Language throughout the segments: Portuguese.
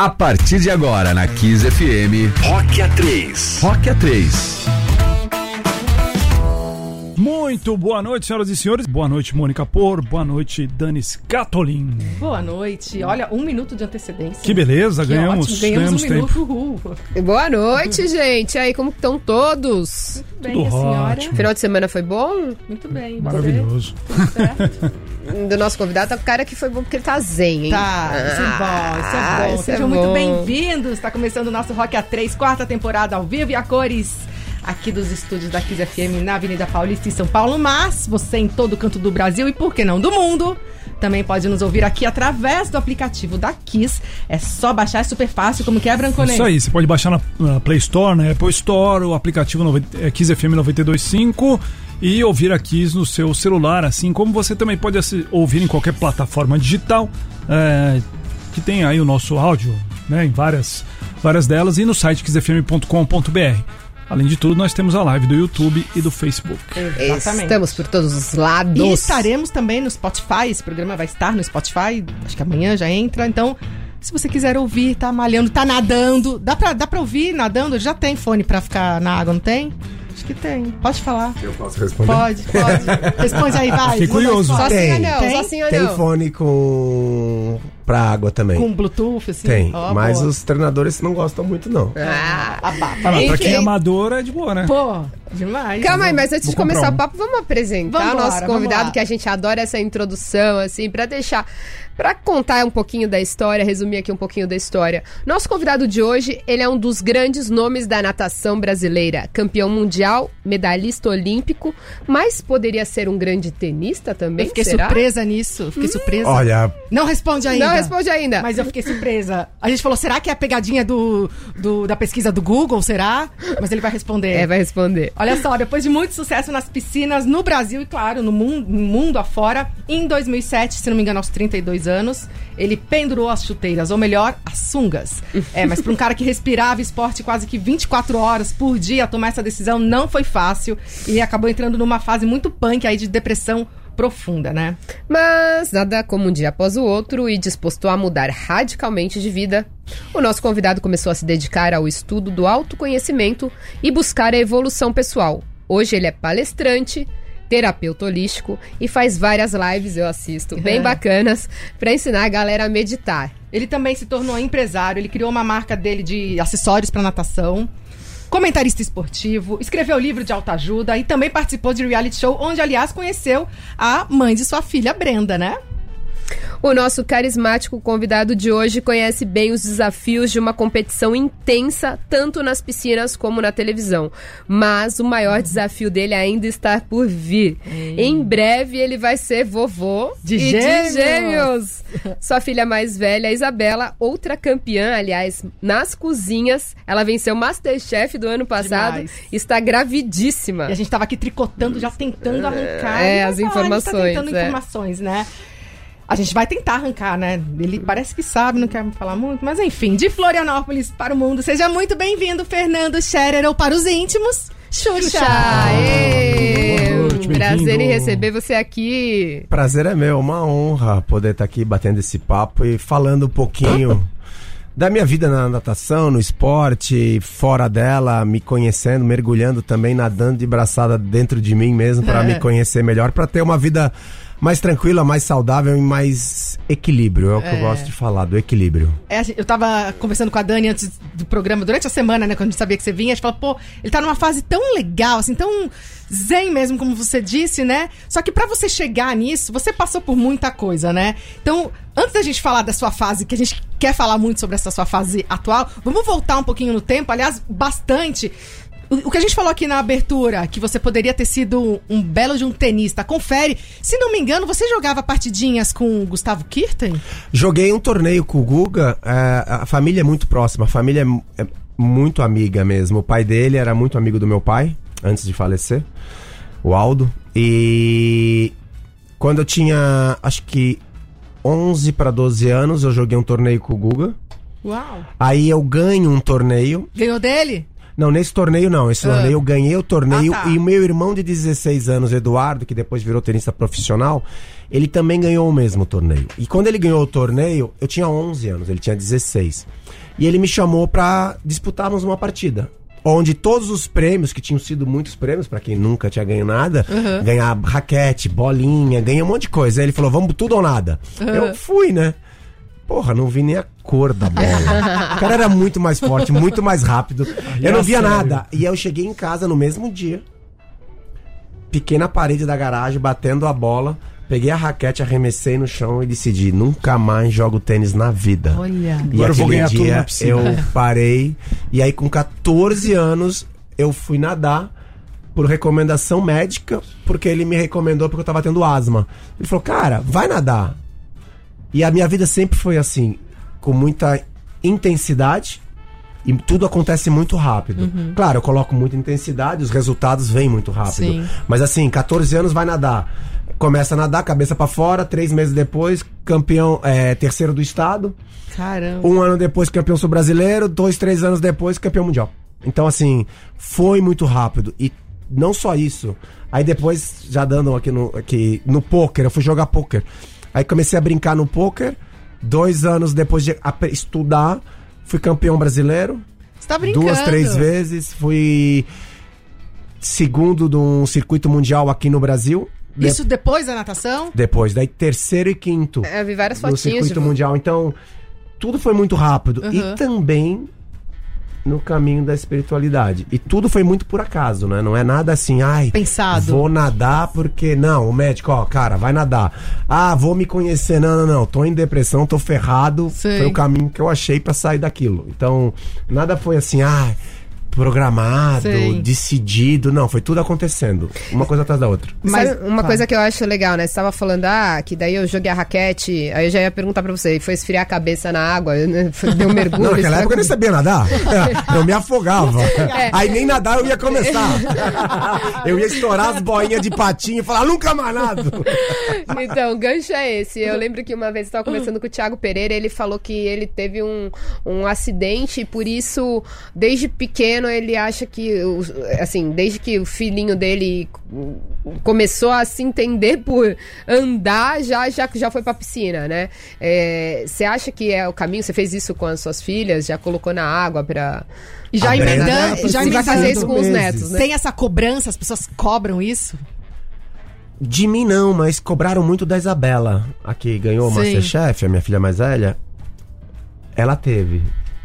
A partir de agora na Kiss FM, Rock A3. Rock A3. Muito boa noite, senhoras e senhores. Boa noite, Mônica Por. Boa noite, Dani Scatolin. Boa noite. Olha, um minuto de antecedência. Que beleza, Que ganhamos, ótimo, ganhamos, ganhamos um tempo. minuto. Uhul. Boa noite, gente. E aí, como estão todos? Muito bem, Tudo a senhora. ótimo. Final de semana foi bom? Muito bem. Maravilhoso. Do nosso convidado tá o cara que foi bom porque ele tá zen, hein? Tá, isso é bom, isso é Ah, bom. isso é Sejam bom. muito bem-vindos. Está começando o nosso Rock A3, quarta temporada ao vivo e a cores. Aqui dos estúdios da Kiss FM na Avenida Paulista em São Paulo, mas você em todo canto do Brasil e por que não do mundo, também pode nos ouvir aqui através do aplicativo da Kiss. É só baixar, é super fácil, como que é, Branconê? Isso aí, você pode baixar na, na Play Store, na Apple Store, o aplicativo 90, é, Kiss FM 925 e ouvir a Kiss no seu celular, assim como você também pode ouvir em qualquer plataforma digital é, que tem aí o nosso áudio, né, em várias, várias delas e no site kissfm.com.br. Além de tudo, nós temos a live do YouTube e do Facebook. Exatamente. Estamos por todos os lados. E estaremos também no Spotify. Esse programa vai estar no Spotify. Acho que amanhã já entra. Então, se você quiser ouvir, tá malhando, tá nadando. Dá pra, dá pra ouvir nadando? Já tem fone pra ficar na água, não tem? Acho que tem. Pode falar. Eu posso responder? Pode, pode. Responde aí, vai. Fiquei curioso. Só Tem. sim ou não? Tem? Só sim ou Tem não? fone com. Pra água também. Com Bluetooth, assim. Tem. Ó, mas boa. os treinadores não gostam muito, não. Ah, Abafa. Ah, mas pra quem é amador é de boa, né? Pô, demais. Calma aí, mas antes Vou de começar um. o papo, vamos apresentar o nosso convidado, lá. que a gente adora essa introdução, assim, pra deixar. Pra contar um pouquinho da história, resumir aqui um pouquinho da história. Nosso convidado de hoje, ele é um dos grandes nomes da natação brasileira. Campeão mundial, medalhista olímpico, mas poderia ser um grande tenista também, Eu fiquei será? surpresa nisso. Fiquei surpresa. Olha, Não responde ainda. Não responde ainda. Mas eu fiquei surpresa. A gente falou, será que é a pegadinha do, do- da pesquisa do Google? Será? Mas ele vai responder. É, vai responder. Olha só, depois de muito sucesso nas piscinas no Brasil e, claro, no mundo, no mundo afora, em 2007, se não me engano, aos 32 anos, ele pendurou as chuteiras, ou melhor, as sungas. É, mas para um cara que respirava esporte quase que 24 horas por dia, tomar essa decisão não foi fácil e acabou entrando numa fase muito punk aí de depressão profunda, né? Mas nada como um dia após o outro e disposto a mudar radicalmente de vida, o nosso convidado começou a se dedicar ao estudo do autoconhecimento e buscar a evolução pessoal. Hoje ele é palestrante, terapeuta holístico e faz várias lives, eu assisto, bem bacanas, pra ensinar a galera a meditar. Ele também se tornou empresário, ele criou uma marca dele de acessórios para natação, comentarista esportivo, escreveu livro de autoajuda e também participou de reality show, onde, aliás, conheceu a mãe de sua filha, Brenda, né? O nosso carismático convidado de hoje conhece bem os desafios de uma competição intensa, tanto nas piscinas como na televisão. Mas o maior desafio dele ainda está por vir. Em breve ele vai ser vovô De gêmeos. de gêmeos. Sua filha mais velha, Isabela, outra campeã, aliás, nas cozinhas. Ela venceu o Masterchef do ano passado. Demais. Está gravidíssima. E a gente tava aqui tricotando, já tentando arrancar. É, as gente tá informações, tentando é. informações, né? A gente vai tentar arrancar, né? Ele parece que sabe, não quer me falar muito, mas enfim, de Florianópolis para o mundo. Seja muito bem-vindo, Fernando Scherer, ou para os íntimos, Xuxa! Xuxa! Ê, Boa noite, Prazer em receber você aqui. prazer é meu, uma honra poder estar aqui batendo esse papo e falando um pouquinho da minha vida na natação, no esporte, fora dela, me conhecendo, mergulhando também, nadando de braçada dentro de mim mesmo para me conhecer melhor, para ter uma vida mais tranquila, mais saudável e mais equilíbrio. É o que eu gosto de falar, do equilíbrio. É, a gente- eu tava conversando com a Dani antes do programa, durante a semana, né? Quando a gente sabia que você vinha, a gente falou, pô, ele tá numa fase tão legal, assim, tão zen mesmo, como você disse, né? Só que pra você chegar nisso, você passou por muita coisa, né? Então, antes da gente falar da sua fase, que a gente quer falar muito sobre essa sua fase atual, vamos voltar um pouquinho no tempo, aliás, bastante. O que a gente falou aqui na abertura, que você poderia ter sido um belo de um tenista, confere. Se não me engano, você jogava partidinhas com o Gustavo Kirten? Joguei um torneio com o Guga, é, a família é muito próxima, a família é é muito amiga mesmo. O pai dele era muito amigo do meu pai, antes de falecer, o Aldo. E quando eu tinha, acho que 11 para 12 anos, eu joguei um torneio com o Guga. Uau! Aí eu ganho um torneio. Ganhou dele? Não, nesse torneio não. Esse Ah. torneio eu ganhei o torneio Ah, tá. e o meu irmão de 16 anos, Eduardo, que depois virou tenista profissional, ele também ganhou o mesmo torneio. E quando ele ganhou o torneio, eu tinha 11 anos, ele tinha 16. E ele me chamou pra disputarmos uma partida. Onde todos os prêmios, que tinham sido muitos prêmios, pra quem nunca tinha ganho nada, ganhar raquete, bolinha, ganhar um monte de coisa. Aí ele falou, vamos tudo ou nada. Eu fui, né? Porra, não vi nem a cor da bola. o cara era muito mais forte, muito mais rápido. Eu não via sério. nada. E aí eu cheguei em casa no mesmo dia. Piquei na parede da garagem, batendo a bola. Peguei a raquete, arremessei no chão e decidi, nunca mais jogo tênis na vida. Olha. E Agora eu vou ganhar tudo dia na piscina. eu parei. E aí, com 14 anos, eu fui nadar por recomendação médica, porque ele me recomendou porque eu tava tendo asma. Ele falou, cara, vai nadar. E a minha vida sempre foi assim, com muita intensidade. E tudo acontece muito rápido. Claro, eu coloco muita intensidade, os resultados vêm muito rápido. Sim. Mas assim, 14 anos vai nadar. Começa a nadar, cabeça pra fora, três meses depois, campeão, é, terceiro do estado. Caramba. Um ano depois, campeão sul-brasileiro. Dois, três anos depois, campeão mundial. Então, assim, foi muito rápido. E não só isso. Aí depois, já dando aqui no, aqui, no poker, eu fui jogar poker. Aí comecei a brincar no poker. Dois anos depois de estudar, fui campeão brasileiro. Você tá brincando. Duas, três vezes. Fui segundo de um circuito mundial aqui no Brasil. De- Isso depois da natação? depois, daí terceiro e quinto É, eu vi várias no fotinhas. circuito tipo, mundial. Então, tudo foi muito rápido. Uhum. E também no caminho da espiritualidade. E tudo foi muito por acaso, né? Não é nada assim, ai, Pensado. vou nadar porque não, o médico, ó, cara, vai nadar. Ah, vou me conhecer. Não, não, não, tô em depressão, tô ferrado. Sei. Foi o caminho que eu achei pra sair daquilo. Então, nada foi assim, ai, programado, Sei. decidido, não, foi tudo acontecendo, uma coisa atrás da outra. Mas- Sabe uma Fala. coisa que eu acho legal, né? Você tava falando, ah, que daí eu joguei a raquete, aí eu já ia perguntar pra você, foi esfriar a cabeça na água, né? Foi- deu um mergulho. Não, naquela época eu nem sabia nadar. Eu me afogava. É. Aí nem nadar eu ia começar. Eu ia estourar as boinhas de patinho e falar, nunca mais nado. Então, o gancho é esse. Eu lembro que uma vez eu tava conversando com o Thiago Pereira, ele falou que ele teve um, um acidente e por isso, desde pequeno, ele acha que, assim, desde que o filhinho dele começou a se entender por andar, já, já, já foi pra piscina, né? É, Você acha que é o caminho? Você fez isso com as suas filhas? Já colocou na água pra... E já emendando, tá já vai fazer isso com os meses. netos, né? Tem essa cobrança, as pessoas cobram isso? De mim não, mas cobraram muito da Isabela. A que ganhou o. Masterchef, a minha filha mais velha. Ela teve.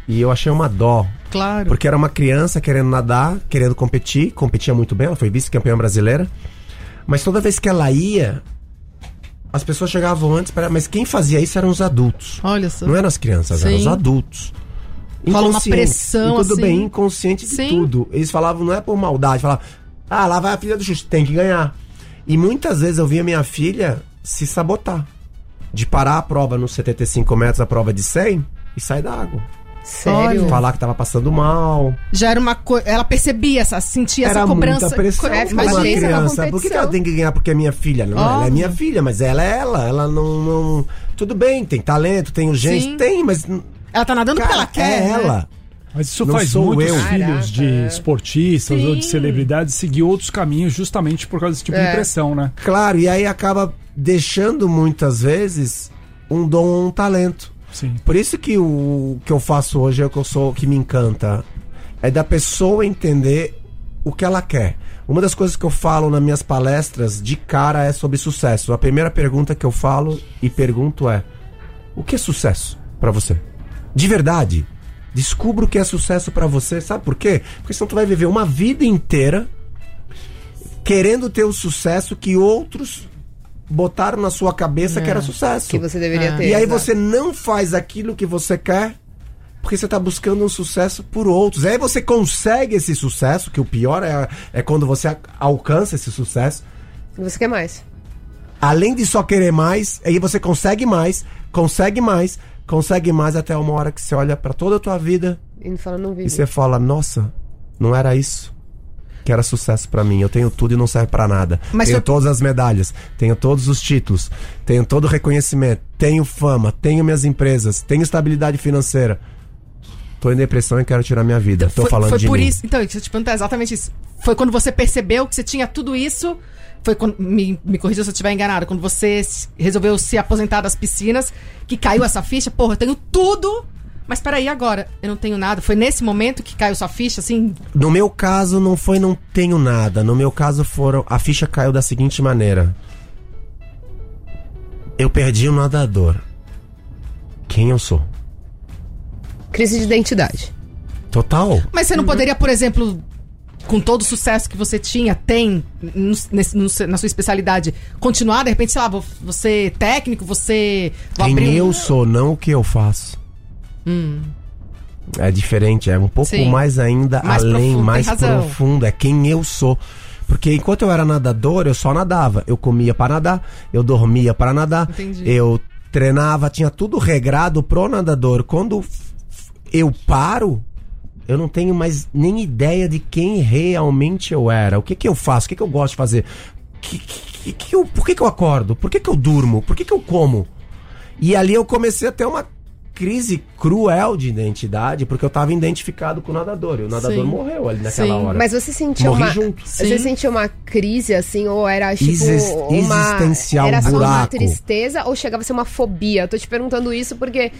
E eu achei uma dó. Claro. Porque era uma criança querendo nadar, querendo competir, competia muito bem, ela foi vice-campeã brasileira. Mas toda vez que ela ia, as pessoas chegavam antes, pra... mas quem fazia isso eram os adultos. Olha só. Não eram as crianças, eram Sim. os adultos. Rola uma pressão, E tudo assim. bem, inconsciente de Sim. tudo. Eles falavam, não é por maldade, falavam, ah, lá vai a filha do Xuxa, tem que ganhar. E muitas vezes eu via minha filha se sabotar. De parar a prova nos 75 metros, a prova de 100, e sair da água. Sério? Falar que tava passando mal. Já era uma coisa. Ela percebia essa, sentia Era essa cobrança. muita pressão É, pra uma criança. Por que, que ela tem que ganhar porque é minha filha? Não, ela é minha filha, mas ela é ela. Ela não... não- Tudo bem, tem talento, tem urgência. Sim. Tem, mas... Ela tá nadando porque Cara, ela quer. é né? ela. Mas isso Não faz muitos eu. filhos de esportistas ou de Sim. celebridades seguir outros caminhos justamente por causa desse tipo de É. pressão, né? Claro, e aí acaba deixando muitas vezes um dom ou um talento. Sim. Por isso que o que eu faço hoje é o que eu sou, que me encanta. É da pessoa entender o que ela quer. Uma das coisas que eu falo nas minhas palestras de cara é sobre sucesso. A primeira pergunta que eu falo e pergunto é: o que é sucesso pra você? De verdade. Descubra o que é sucesso pra você. Sabe por quê? Porque senão tu vai viver uma vida inteira querendo ter o sucesso que outros botaram na sua cabeça que era sucesso. Que você deveria Ah. ter. E aí exato. você não faz aquilo que você quer porque você tá buscando um sucesso por outros. Aí você consegue esse sucesso, que o pior é, é quando você alcança esse sucesso. Você quer mais. Além de só querer mais, aí você consegue mais, consegue mais, consegue mais até uma hora que você olha pra toda a tua vida E não fala, não vive. e você fala: "Nossa, não era isso que era sucesso pra mim. Eu tenho tudo e não serve pra nada. Mas tenho foi- todas as medalhas, tenho todos os títulos, tenho todo o reconhecimento, tenho fama, tenho minhas empresas, tenho estabilidade financeira. tô em depressão e quero tirar minha vida. Tô foi, falando foi de por mim. isso. Então, deixa eu te perguntar exatamente isso. Foi quando você percebeu que você tinha tudo isso. Foi quando. Me, me corrija se eu estiver enganado. Quando você resolveu se aposentar das piscinas, que caiu essa ficha. Porra, eu tenho tudo. Mas peraí, agora, eu não tenho nada. Foi nesse momento que caiu sua ficha, assim? No meu caso, não foi não tenho nada. No meu caso, foram. A ficha caiu da seguinte maneira: Eu perdi o nadador. Quem eu sou? Crise de identidade. Total. Mas você não poderia, por exemplo, com todo o sucesso que você tinha, tem no- nesse- na sua especialidade, continuar, de repente, sei lá, você técnico, você. Quem abrir um- eu sou, não o que eu faço. É diferente, é um pouco Sim. mais ainda Mais além, profundo, mais profundo. É quem eu sou. Porque enquanto eu era nadador, eu só nadava. Eu comia para nadar, eu dormia para nadar, Entendi. eu treinava, tinha tudo regrado pro nadador. Quando eu paro, eu não tenho mais nem ideia de quem realmente eu era. O que que eu faço? O que que eu gosto de fazer? Que, que, que eu, por que que eu acordo? Por que que eu durmo? Por que que eu como? E ali eu comecei a ter uma crise cruel de identidade, porque eu tava identificado com o nadador. E o nadador Sim. morreu ali naquela Sim. hora. Mas você sentiu Morri uma. junto. Você Sim. sentiu uma crise, assim, ou era tipo. Exis- uma, existencial, Era só uma buraco. tristeza ou chegava a ser uma fobia? Eu tô te perguntando isso porque.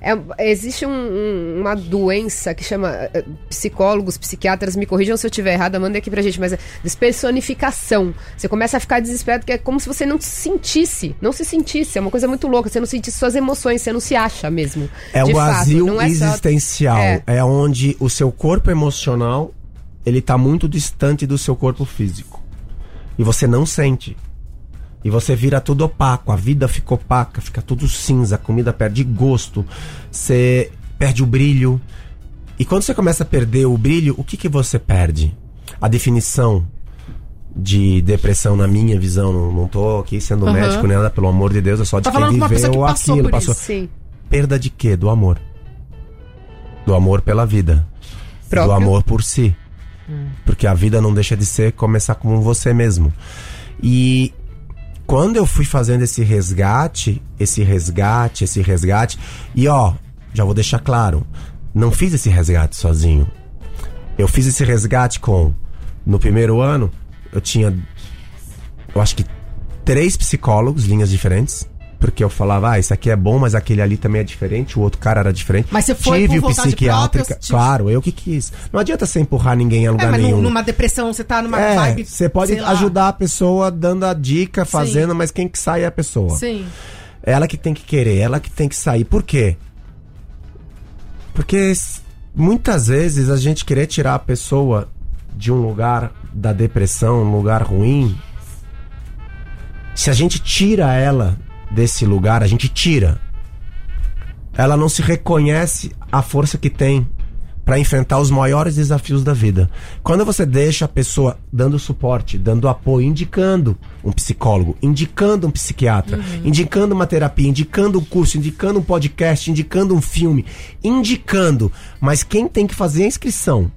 É- existe um- um- uma doença que chama. eh, Psicólogos, psiquiatras, me corrijam se eu estiver errada, manda aqui pra gente, mas é despersonificação. Você começa a ficar desesperado, que é como se você não se sentisse. Não se sentisse. É uma coisa muito louca. Você não sentisse suas emoções, você não se acha mesmo. É o fato. vazio é só- existencial. É. É. onde o seu corpo emocional ele tá muito distante do seu corpo físico. E você não sente. E você vira tudo opaco, a vida fica opaca, fica tudo cinza, a comida perde gosto, você perde o brilho. E quando você começa a perder o brilho, o que, que você perde? A definição de depressão, na minha visão, não, não tô aqui sendo Aham. médico nem nada, pelo amor de Deus, é só de Tá quem viveu que passou aquilo, passou. isso. Perda de quê? Do amor. Do amor pela vida. Próprio. Do amor por si. Porque a vida não deixa de ser começar com você mesmo. E quando eu fui fazendo esse resgate, esse resgate, esse resgate, e ó, já vou deixar claro, não fiz esse resgate sozinho. Eu fiz esse resgate com no primeiro ano, eu tinha eu acho que três psicólogos, linhas diferentes. Porque eu falava, ah, isso aqui é bom, mas aquele ali também é diferente, o outro cara era diferente. Mas você foi Tive por o psiquiátrica. própria, Claro, eu que quis. Não adianta você empurrar ninguém a É, lugar mas nenhum. num- numa depressão, você tá numa É, vibe. você pode sei lá. ajudar a pessoa dando a dica, fazendo, mas quem que sai é a pessoa. Sim. Ela que tem que querer, ela que tem que sair. Por quê? Porque muitas vezes a gente querer tirar a pessoa de um lugar da depressão, um lugar ruim, se a gente tira ela desse lugar, a gente tira. Ela não se reconhece a força que tem para enfrentar os maiores desafios da vida. Quando você deixa a pessoa dando suporte, dando apoio, indicando um psicólogo, indicando um psiquiatra, indicando uma terapia, indicando um curso, indicando um podcast, indicando um filme, indicando, mas quem tem que fazer a inscrição,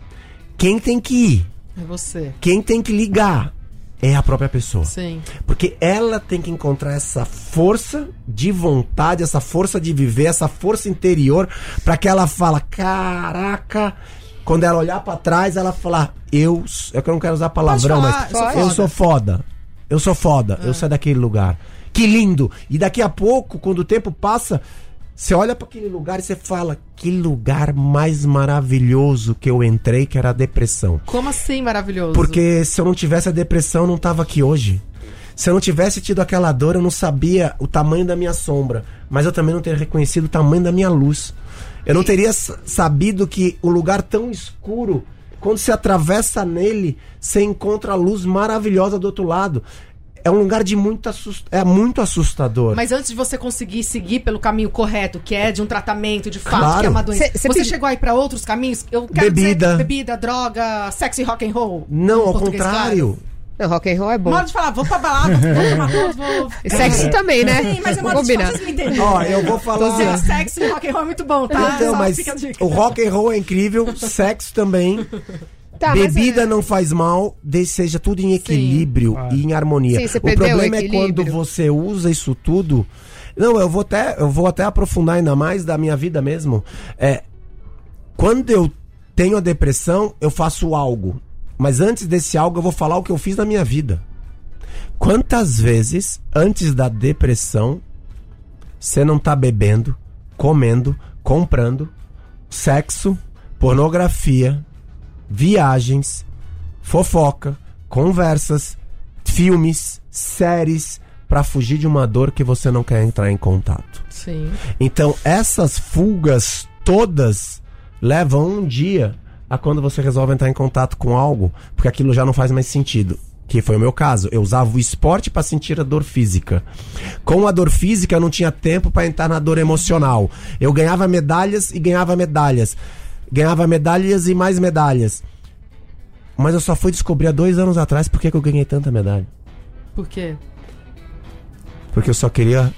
quem tem que ir, É você. quem tem que ligar é a própria pessoa. Sim. Porque ela tem que encontrar essa força de vontade, essa força de viver, essa força interior, pra que ela fala, caraca, quando ela olhar pra trás, ela falar, eu, é eu não quero usar palavrão, falar, mas eu sou foda." sou foda. Eu sou foda, eu saio daquele lugar. Que lindo! E daqui a pouco, quando o tempo passa, você olha pra aquele lugar e você fala, que lugar mais maravilhoso que eu entrei, que era a depressão. Como assim maravilhoso? Porque se eu não tivesse a depressão, eu não tava aqui hoje. Se eu não tivesse tido aquela dor, eu não sabia o tamanho da minha sombra. Mas eu também não teria reconhecido o tamanho da minha luz. Eu não teria sabido que o lugar tão escuro, quando você atravessa nele, você encontra a luz maravilhosa do outro lado. É um lugar de muito assust... é muito assustador. Mas antes de você conseguir seguir pelo caminho correto, que é de um tratamento de fato, Claro. que é uma doença, Cê- cê você pedi- chegou aí pra outros caminhos? Eu quero Bebida. dizer, bebida, droga, sexo e rock and roll. Não, ao contrário. Não, rock and roll é bom. Claro. Modo de falar, vou pra balada, vou tomar vou... Sexo também, né? Sim, mas é me entendem. Ó, eu vou falar. Sexo, sexo e rock and roll é muito bom, tá? Então, Só mas fica a dica. o rock and roll é incrível, sexo também. Tá, mas Bebida é- não faz mal, desde seja tudo em equilíbrio e em harmonia. Sim, o perdeu o problema é quando você usa isso tudo. Não, eu vou até, eu vou até aprofundar ainda mais da minha vida mesmo. É, Quando eu tenho a depressão, eu faço algo. Mas antes desse algo, eu vou falar o que eu fiz na minha vida. Quantas vezes, antes da depressão, você não tá bebendo, comendo, comprando, sexo, pornografia, viagens, fofoca, conversas, filmes, séries, para fugir de uma dor que você não quer entrar em contato. Sim. Então, essas fugas todas levam um dia a quando você resolve entrar em contato com algo, porque aquilo já não faz mais sentido. Que foi o meu caso. Eu usava o esporte para sentir a dor física. Com a dor física, eu não tinha tempo para entrar na dor emocional. Eu ganhava medalhas e ganhava medalhas. Ganhava medalhas e mais medalhas. Mas eu só fui descobrir há dois anos atrás por que, eu ganhei tanta medalha. Por quê? Porque eu só queria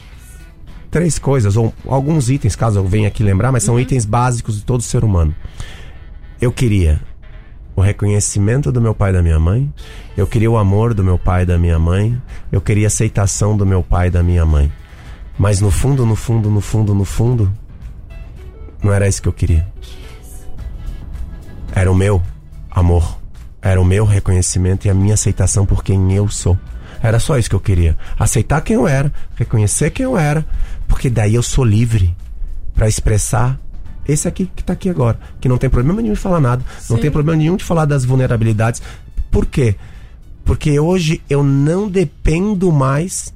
três coisas, ou alguns itens, caso eu venha aqui lembrar, mas são itens básicos de todo ser humano. Eu queria o reconhecimento do meu pai e da minha mãe, eu queria o amor do meu pai e da minha mãe, eu queria a aceitação do meu pai e da minha mãe. Mas no fundo, no fundo, no fundo, no fundo, não era isso que eu queria. Era o meu amor, era o meu reconhecimento e a minha aceitação por quem eu sou. Era só isso que eu queria. Aceitar quem eu era, reconhecer quem eu era, porque daí eu sou livre para expressar esse aqui que tá aqui agora, que não tem problema nenhum de falar nada, não tem problema nenhum de falar das vulnerabilidades. Por quê? Porque hoje eu não dependo mais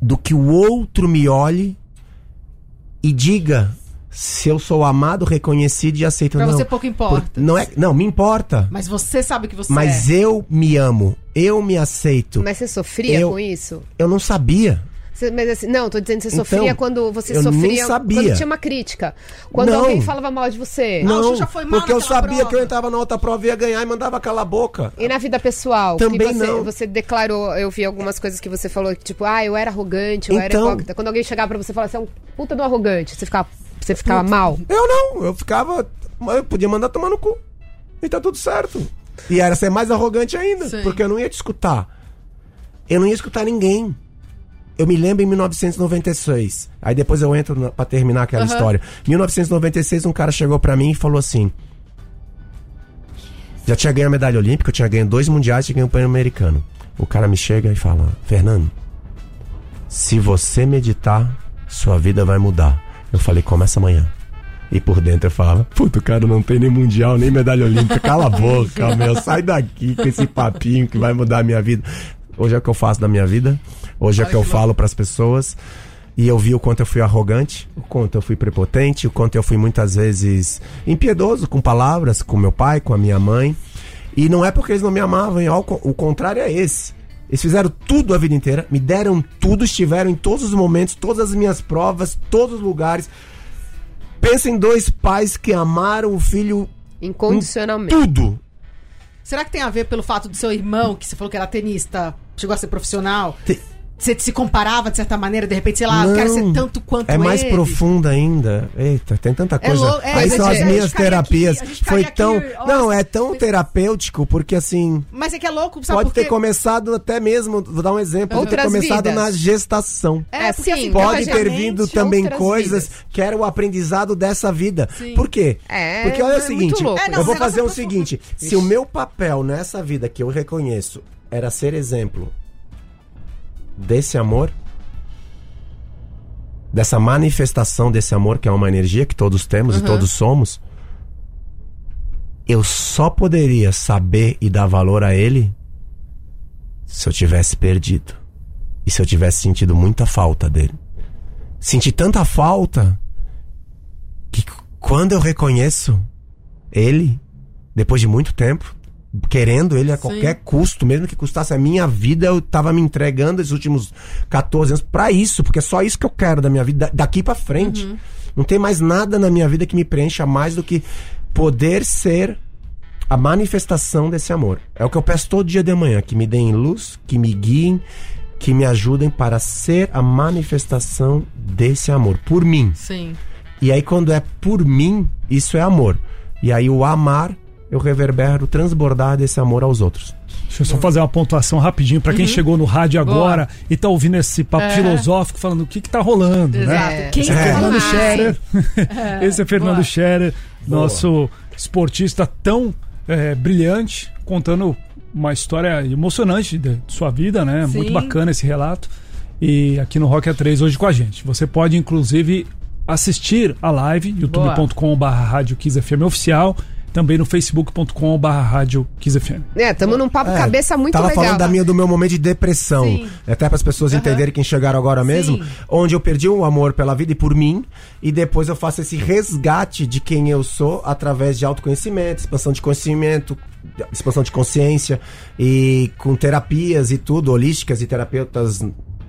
do que o outro me olhe e diga se eu sou amado, reconhecido e aceito Pra não. você pouco importa. Por- não é, não me importa. Mas você sabe que você Mas é. eu me amo, eu me aceito. Mas você sofria Eu- com isso? Eu não sabia. Você- mas assim, não, tô dizendo que você Então, sofria quando você eu nem sofria. sabia. Quando tinha uma crítica. Quando Não. alguém falava mal de você. Não, Xuxa foi mal porque eu sabia prova. que eu entrava na outra prova e ia ganhar e mandava calar a boca. E na vida pessoal? Também você, não. você declarou, eu vi algumas coisas que você falou, que, tipo, ah, eu era arrogante, eu era Então- hipócrita. Quando alguém chegava pra você e falava, você é um puta do arrogante, você ficava, você ficava mal. Eu não, eu ficava. Eu podia mandar tomar no cu. E tá tudo certo. E era ser mais arrogante ainda, Sim. porque eu não ia te escutar. Eu não ia escutar ninguém. Eu me lembro em 1996. Aí depois eu entro na, pra terminar aquela Aham. história. 1996, um cara chegou pra mim e falou assim: Já tinha ganho a medalha olímpica, eu tinha ganho dois mundiais e ganho o pan-americano. O cara me chega e fala: Fernando, se você meditar, sua vida vai mudar. Eu falei: Começa amanhã. E por dentro eu falava, puta, o cara não tem nem mundial, nem medalha olímpica. Cala a boca, meu. Sai daqui com esse papinho que vai mudar a minha vida. Hoje é o que eu faço da minha vida. Hoje é o que eu falo pras pessoas. E eu vi o quanto eu fui arrogante, o quanto eu fui prepotente, o quanto eu fui muitas vezes impiedoso com palavras, com meu pai, com a minha mãe. E não é porque eles não me amavam, co- o contrário é esse. Eles fizeram tudo a vida inteira, me deram tudo, estiveram em todos os momentos, todas as minhas provas, todos os lugares. Pensa em dois pais que amaram o filho Incondicionalmente. tudo. Será que tem a ver pelo fato do seu irmão, que você falou que era tenista, chegou a ser profissional? Te- Você se comparava de certa maneira, de repente, sei lá, eu quero ser tanto quanto É mais ele. profunda ainda. Eita, tem tanta coisa. lou- é, Aí são as minhas terapias. aqui, Foi tão. aqui, não, é tão terapêutico, porque assim. Mas é que é louco, sabe Pode por quê? ter começado até mesmo, vou dar um exemplo, pode ter começado vidas. na gestação. É, porque Sim, assim, Pode ter vindo também coisas vidas. que era o aprendizado dessa vida. Sim. Por quê? É, Porque olha é o seguinte, muito louco. É, não, eu vou fazer é o seguinte, se o meu papel nessa vida que eu reconheço era ser exemplo desse amor, dessa manifestação desse amor que é uma energia que todos temos e todos somos, eu só poderia saber e dar valor a ele se eu tivesse perdido. E se eu tivesse sentido muita falta dele. Senti tanta falta que quando eu reconheço ele, depois de muito tempo, querendo ele a qualquer custo, mesmo que custasse a minha vida, eu tava me entregando esses últimos 14 anos pra isso, porque é só isso que eu quero da minha vida, da- daqui pra frente. Não tem mais nada na minha vida que me preencha mais do que poder ser a manifestação desse amor. É o que eu peço todo dia de manhã, que me deem luz, que me guiem, que me ajudem para ser a manifestação desse amor por mim. Sim. E aí quando é por mim, isso é amor. E aí o amar eu reverbero transbordar desse amor aos outros. Deixa eu só fazer uma pontuação rapidinho pra quem chegou no rádio agora e tá ouvindo esse papo É. filosófico falando o que que tá rolando, Exato. né? Quem Esse é Fernando? Scherer. Esse é Fernando boa. Scherer, nosso esportista tão é, brilhante, contando uma história emocionante de, de sua vida, né? Sim. Muito bacana esse relato. E aqui no Rock A3 hoje com a gente. Você pode, inclusive, assistir a live, FM oficial, também no Kiss FM. É, tamo num papo É, cabeça muito Tava legal. falando da minha, do meu momento de depressão. Sim. Até para as pessoas entenderem quem chegaram agora mesmo. Sim. Onde eu perdi o amor pela vida e por mim. E depois eu faço esse resgate de quem eu sou através de autoconhecimento, expansão de conhecimento, expansão de consciência. E com terapias e tudo, holísticas e terapeutas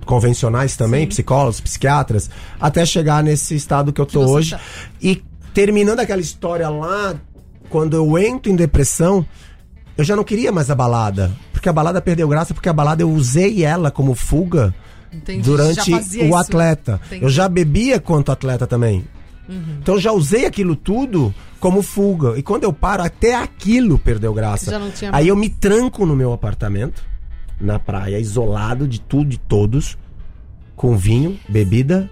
convencionais também, psicólogos, psiquiatras, até chegar nesse estado que eu tô você hoje. tá. E terminando aquela história lá, quando eu entro em depressão, eu já não queria mais a balada. Porque a balada perdeu graça, porque a balada eu usei ela como fuga Entendi. durante o isso. atleta. Entendi. Eu já bebia quanto atleta também. Então eu já usei aquilo tudo como fuga. E quando eu paro, até aquilo perdeu graça. Aí eu me tranco no meu apartamento, na praia, isolado de tudo e todos, com vinho, bebida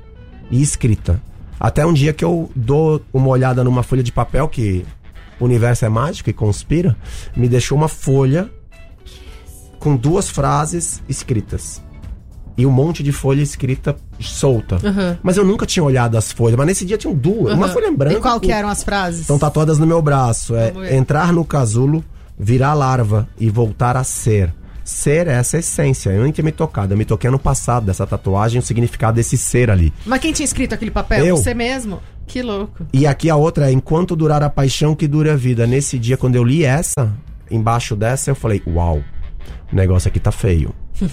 e escrita. Até um dia que eu dou uma olhada numa folha de papel que o universo é mágico e conspira, me deixou uma folha com duas frases escritas. E um monte de folha escrita solta. Mas eu nunca tinha olhado as folhas. Mas nesse dia tinham duas. Uma folha em branco. E qual que eram as frases? Estão tatuadas no meu braço. É entrar no casulo, virar larva e voltar a ser. Ser é essa essência. Eu nem tinha me tocado. Eu me toquei no passado dessa tatuagem, o significado desse ser ali. Mas quem tinha escrito aquele papel? Eu. Você mesmo? Que louco. E aqui a outra é: enquanto durar a paixão, que dure a vida. Nesse dia, quando eu li essa, embaixo dessa, eu falei: Uau, o negócio aqui tá feio.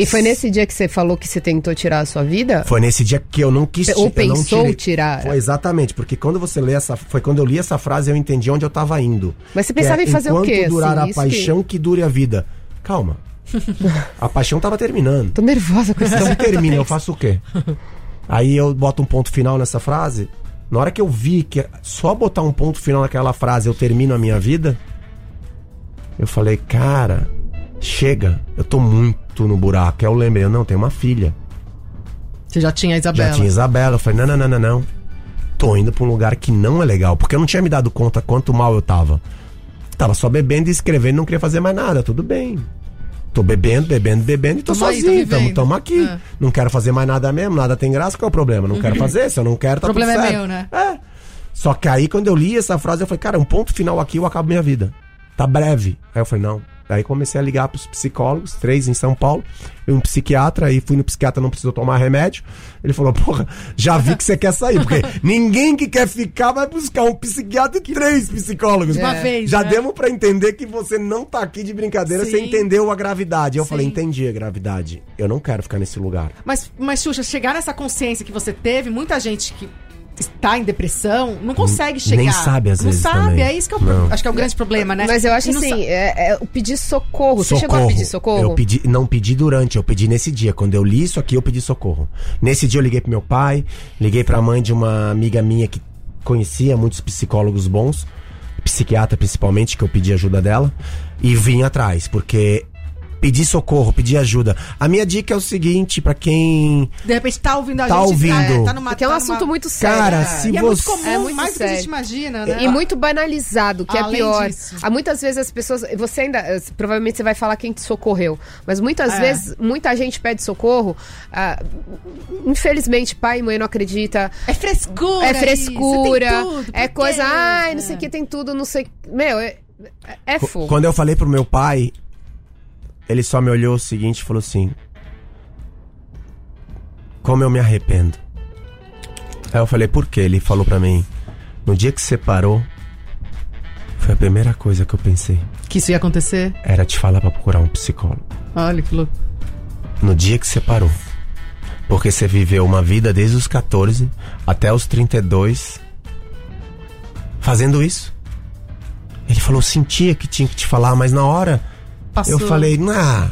E foi nesse dia que você falou que você tentou tirar a sua vida? Foi nesse dia que eu não quis Ou ti- eu não pensou tirar. Foi exatamente, porque quando você lê essa. Foi quando eu li essa frase, eu entendi onde eu tava indo. Mas você pensava é, em fazer o enquanto quê, durar assim? a Isso que- paixão, que... dure a vida. Calma. a paixão tava terminando. Tô nervosa com isso. Então se termina, eu faço o quê? Aí eu boto um ponto final nessa frase. Na hora que eu vi que só botar um ponto final naquela frase eu termino a minha vida, eu falei, cara, chega, eu tô muito no buraco. Aí eu lembrei, eu não, tenho uma filha. Você já tinha a Isabela. Já tinha Isabela. Eu falei, não, não, não, não, não. Tô indo pra um lugar que não é legal. Porque eu não tinha me dado conta quanto mal eu tava. Tava só bebendo e escrevendo, não queria fazer mais nada. Tudo bem. Tô bebendo, bebendo, bebendo e tô aí, tô sozinho. tamo, vivendo. tamo aqui. É. Não quero fazer mais nada mesmo, nada tem graça. Qual é o problema? Não quero fazer. Se eu não quero, tá O problema tudo é certo. meu, né? É. Só que aí, quando eu li essa frase, eu falei, cara, um ponto final aqui eu acabo minha vida. Tá breve. Aí eu falei, não. Aí comecei a ligar pros psicólogos, três em São Paulo, e um psiquiatra, aí fui no psiquiatra, não precisou tomar remédio. Ele falou, porra, já vi que você quer sair, porque ninguém que quer ficar vai buscar um psiquiatra e três psicólogos. Uma vez, Já né? demos pra entender que você não tá aqui de brincadeira, Sim. você entendeu a gravidade. Eu Sim. falei, entendi a gravidade. Eu não quero ficar nesse lugar. Mas, mas, Xuxa, chegar nessa consciência que você teve, muita gente que está em depressão não consegue chegar. nem sabe, às não vezes, sabe, também. é isso que é o, pro- Não. acho que é o grande problema, né? Mas eu acho não assim, sa- é, é o pedir socorro. Você chegou a pedir socorro? Eu pedi, não pedi durante, eu pedi nesse dia. Quando eu li isso aqui, eu pedi socorro. Nesse dia eu liguei pro meu pai, liguei pra mãe de uma amiga minha que conhecia muitos psicólogos bons, psiquiatra principalmente, que eu pedi ajuda dela, e vim atrás, porque pedir socorro, pedir ajuda. A minha dica é o seguinte, pra quem De repente tá ouvindo a Tá gente. ouvindo. É, tá numa, Porque é um tá assunto numa- muito sério. Cara, né? se E é muito você- comum, É muito mais do que a gente imagina, né? E muito banalizado, que Além é pior. disso. Há muitas vezes as pessoas. Você ainda. eh, Provavelmente você vai falar quem te socorreu. Mas muitas É. vezes, muita gente pede socorro. ah, infelizmente, pai e mãe não acredita. É frescura. É isso, frescura. tem tudo, é coisa. Ai, não sei É. o que tem tudo, não sei. Meu, é, é fogo. Quando eu falei pro meu pai, ele só me olhou o seguinte e falou assim: Como eu me arrependo. Aí eu falei, por quê? Ele falou pra mim: No dia que separou, foi a primeira coisa que eu pensei. Que isso ia acontecer? Era te falar pra procurar um psicólogo. Olha que louco. No dia que separou. Porque você viveu uma vida desde os 14 até os 32 fazendo isso. Ele falou, sentia que tinha que te falar, mas na hora Passou. eu falei, nah,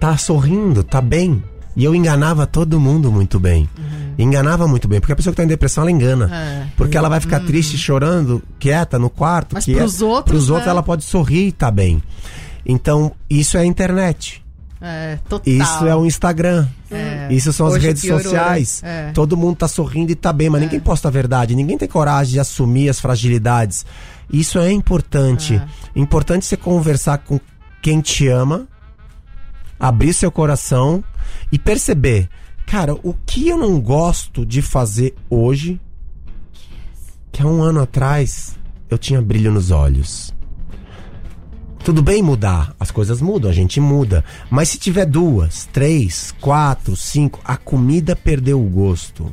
tá sorrindo, tá bem. E eu enganava todo mundo muito bem. Enganava muito bem, porque a pessoa que tá em depressão, ela engana. É. Porque ela vai ficar triste, chorando, quieta, no quarto. Mas quieta. pros outros, Pros outros né? ela pode sorrir e tá bem. Então, isso é a internet. É, total. Isso é o Instagram. Isso são as Hoje redes piorou, sociais. né? É. Todo mundo tá sorrindo e tá bem, mas ninguém posta a verdade. Ninguém tem coragem de assumir as fragilidades. Isso é importante. Importante você conversar com quem te ama, abrir seu coração e perceber, cara, o que eu não gosto de fazer hoje, que há um ano atrás eu tinha brilho nos olhos. Tudo bem mudar, as coisas mudam, a gente muda. Mas se tiver duas, três, quatro, cinco, a comida perdeu o gosto.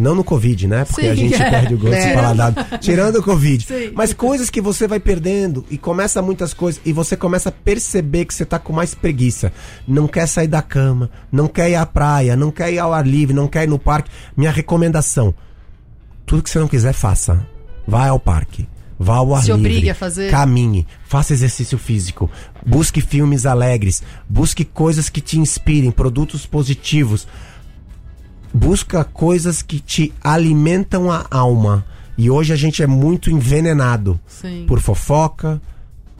Não no Covid, né? Porque Sim, a gente é. perde o gosto É. do paladar. Tirando o Covid. Sim. Mas coisas que você vai perdendo e começa muitas coisas e você começa a perceber que você tá com mais preguiça. Não quer sair da cama, não quer ir à praia, não quer ir ao ar livre, não quer ir no parque. Minha recomendação: tudo que você não quiser, faça. Vai ao parque. Vá ao ar Se livre. obrigue a fazer. Caminhe, faça exercício físico, busque filmes alegres, busque coisas que te inspirem, produtos positivos. Busca coisas que te alimentam a alma. E hoje a gente é muito envenenado Sim. por fofoca,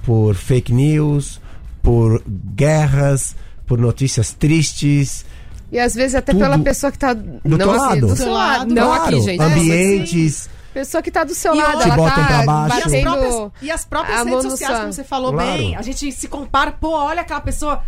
por fake news, por guerras, por notícias tristes. E às vezes até Tudo pela pessoa que tá do não teu assim, lado. do seu Do lado, não Claro, aqui, gente. ambientes. Pessoa que tá do seu E lado, ela botam tá pra baixo. E as, próprias, e as próprias redes sociais, como você falou Claro. bem, a gente se compara, pô, olha aquela pessoa,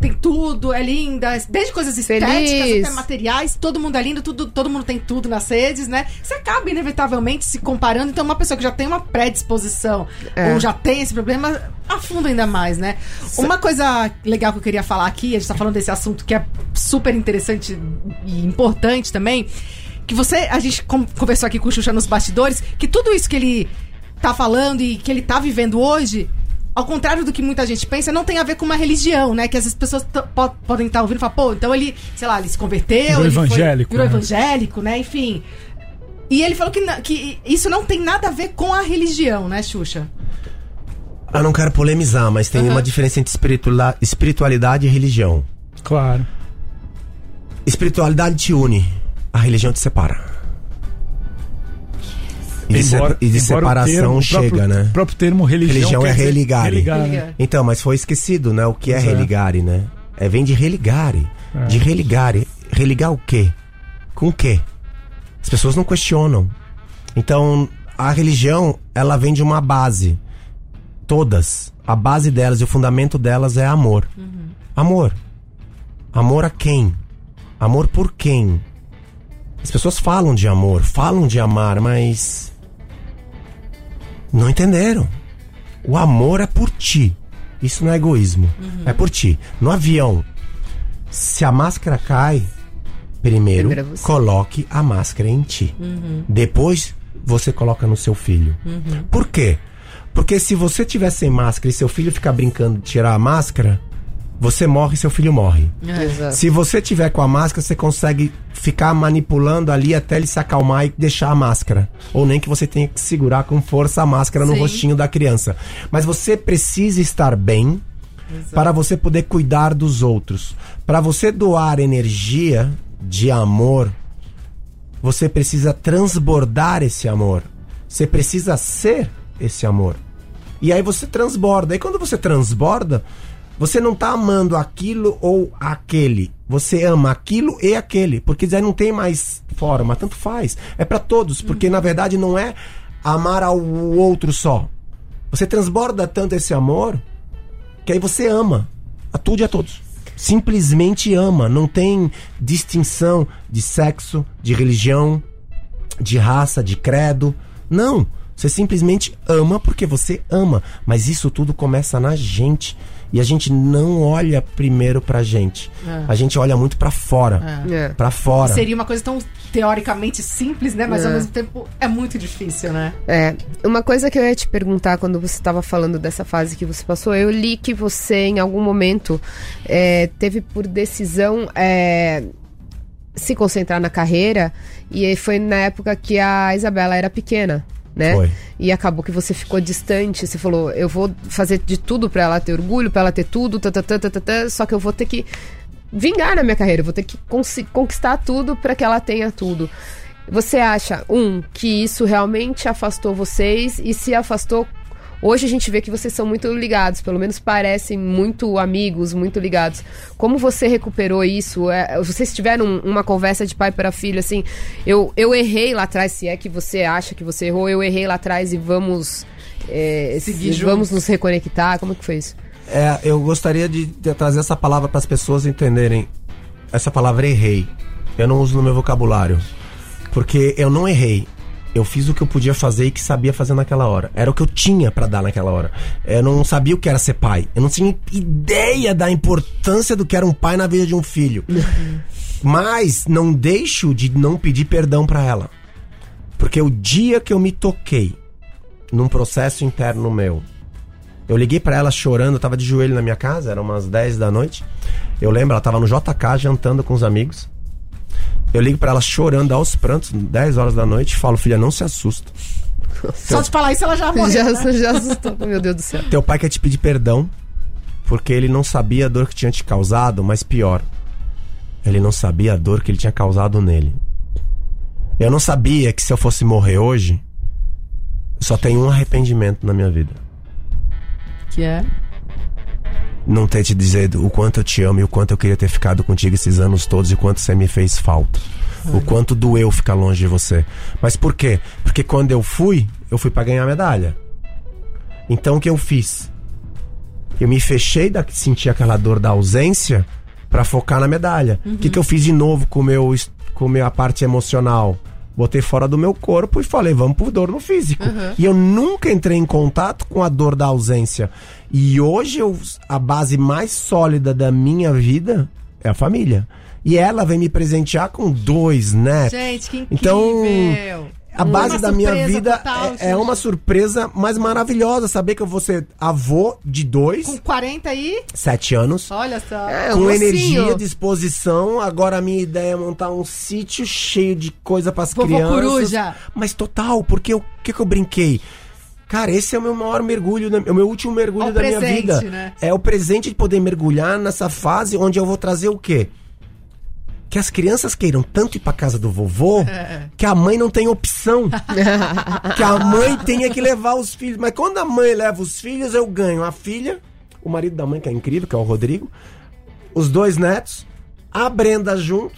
tem tudo, é linda, desde coisas estéticas Feliz. até materiais, todo mundo é lindo, tudo, todo mundo tem tudo nas redes, né? Você acaba inevitavelmente se comparando, então uma pessoa que já tem uma predisposição É. ou já tem esse problema, afunda ainda mais, né? Uma coisa legal que eu queria falar aqui, a gente tá falando desse assunto que é super interessante e importante também, que você, a gente conversou aqui com o Xuxa nos bastidores, que tudo isso que ele tá falando e que ele tá vivendo hoje, ao contrário do que muita gente pensa, não tem a ver com uma religião, né? Que às vezes as pessoas po- podem estar ouvindo e falar, pô, então ele, sei lá, ele se converteu, Virou ele foi- evangélico, virou né? evangélico, né? Enfim. E ele falou que, que isso não tem nada a ver com a religião, né, Xuxa? Eu não quero polemizar, mas tem Aham. uma diferença entre espiritualidade e religião. Claro. Espiritualidade te une, a religião te separa. E de, Embora- e de embora separação termo- chega, próprio, né? O próprio termo religião, Religião quer é dizer religare. religar, né? Religar. Então, mas foi esquecido, né? O que é Pois é. religare, né? É, vem de religare. É. De religare. Religar o quê? Com o quê? As pessoas não questionam. Então, a religião, ela vem de uma base. Todas. A base delas e o fundamento delas é amor. Amor. Amor a quem? Amor por quem? As pessoas falam de amor, falam de amar, mas. Não entenderam. O amor é por ti. Isso não é egoísmo. É por ti. No avião, se a máscara cai, primeiro você. coloque a máscara em ti. Depois você coloca no seu filho. Por quê? Porque se você tiver sem máscara e seu filho ficar brincando de tirar a máscara, você morre e seu filho morre. Exato. Se você tiver com a máscara, você consegue ficar manipulando ali até ele se acalmar e deixar a máscara. Ou nem que você tenha que segurar com força a máscara no Sim. rostinho da criança. Mas você precisa estar bem para você poder cuidar dos outros. Para você doar energia de amor, você precisa transbordar esse amor. Você precisa ser esse amor. E aí você transborda. E quando você transborda, você não tá amando aquilo ou aquele. Você ama aquilo e aquele. Porque daí não tem mais forma, tanto faz. É pra todos. Porque na verdade não é amar ao outro só. Você transborda tanto esse amor que aí você ama a tudo e a todos. Simplesmente ama. Não tem distinção de sexo, de religião, de raça, de credo. Não. Você simplesmente ama porque você ama. Mas isso tudo começa na gente. E a gente não olha primeiro pra gente. A gente olha muito pra fora. É. Pra fora. Seria uma coisa tão teoricamente simples, né? Mas ao É. mesmo tempo é muito difícil, né? É, uma coisa que eu ia te perguntar quando você estava falando dessa fase que você passou, eu li que você em algum momento é, teve por decisão é, se concentrar na carreira e foi na época que a Isabela era pequena. Né? Foi. E acabou que você ficou distante. Você falou, eu vou fazer de tudo pra ela ter orgulho, pra ela ter tudo, tá, só que eu vou ter que vingar na minha carreira, eu vou ter que conquistar tudo para que ela tenha tudo. Você acha, um, que isso realmente afastou vocês e se afastou Hoje a gente vê que vocês são muito ligados, pelo menos parecem muito amigos, muito ligados. Como você recuperou isso? É, vocês tiveram uma conversa de pai para filho, assim, eu, eu errei lá atrás, se é que você acha que você errou, eu errei lá atrás e vamos, é, Seguir se- vamos nos reconectar? Como que foi isso? É, eu gostaria de, de trazer essa palavra para as pessoas entenderem. Essa palavra errei. Eu não uso no meu vocabulário. Porque eu não errei. Eu fiz o que eu podia fazer e que sabia fazer naquela hora. Era o que eu tinha para dar naquela hora. Eu não sabia o que era ser pai. Eu não tinha ideia da importância do que era um pai na vida de um filho. Mas não deixo de não pedir perdão para ela. Porque o dia que eu me toquei num processo interno meu, eu liguei pra ela chorando, eu tava de joelho na minha casa, eram umas 10 da noite. Eu lembro, ela tava no JK jantando com os amigos. Eu ligo pra ela chorando aos prantos, 10 horas da noite, e falo, filha, não se assusta. Só de falar isso, ela já morreu. Já, né? já assustou, meu Deus do céu. Teu pai quer te pedir perdão, porque ele não sabia a dor que tinha te causado, mas pior, ele não sabia a dor que ele tinha causado nele. Eu não sabia que se eu fosse morrer hoje, eu só tenho um arrependimento na minha vida. Que é? Não ter te dizer o quanto eu te amo e o quanto eu queria ter ficado contigo esses anos todos e o quanto você me fez falta. O quanto doeu ficar longe de você. Mas por quê? Porque quando eu fui, eu fui pra ganhar medalha. Então o que eu fiz? Eu me fechei da sentir aquela dor da ausência pra focar na medalha. O que, que eu fiz de novo com meu com a minha parte emocional? Botei fora do meu corpo e falei, vamos por dor no físico. E eu nunca entrei em contato com a dor da ausência. E hoje eu, a base mais sólida da minha vida é a família. E ela vem me presentear com dois netos. Gente, que incrível. Então, a base Uma da minha vida total, é, é uma surpresa, mas maravilhosa. Saber que eu vou ser avô de dois, Com 40 aí, sete anos. olha só. É, um Com mocinho. energia, disposição. Agora a minha ideia é montar um sítio cheio de coisa pras Vovô crianças. Coruja. Mas total, porque o que, que eu brinquei? Cara, esse é o meu maior mergulho, é o meu último mergulho É o da minha presente, vida. né? É o presente de poder mergulhar nessa fase onde eu vou trazer o quê? Que as crianças queiram tanto ir pra casa do vovô É. que a mãe não tem opção. que a mãe tenha que levar os filhos. Mas quando a mãe leva os filhos, eu ganho a filha, o marido da mãe, que é incrível, que é o Rodrigo, os dois netos, a Brenda junto.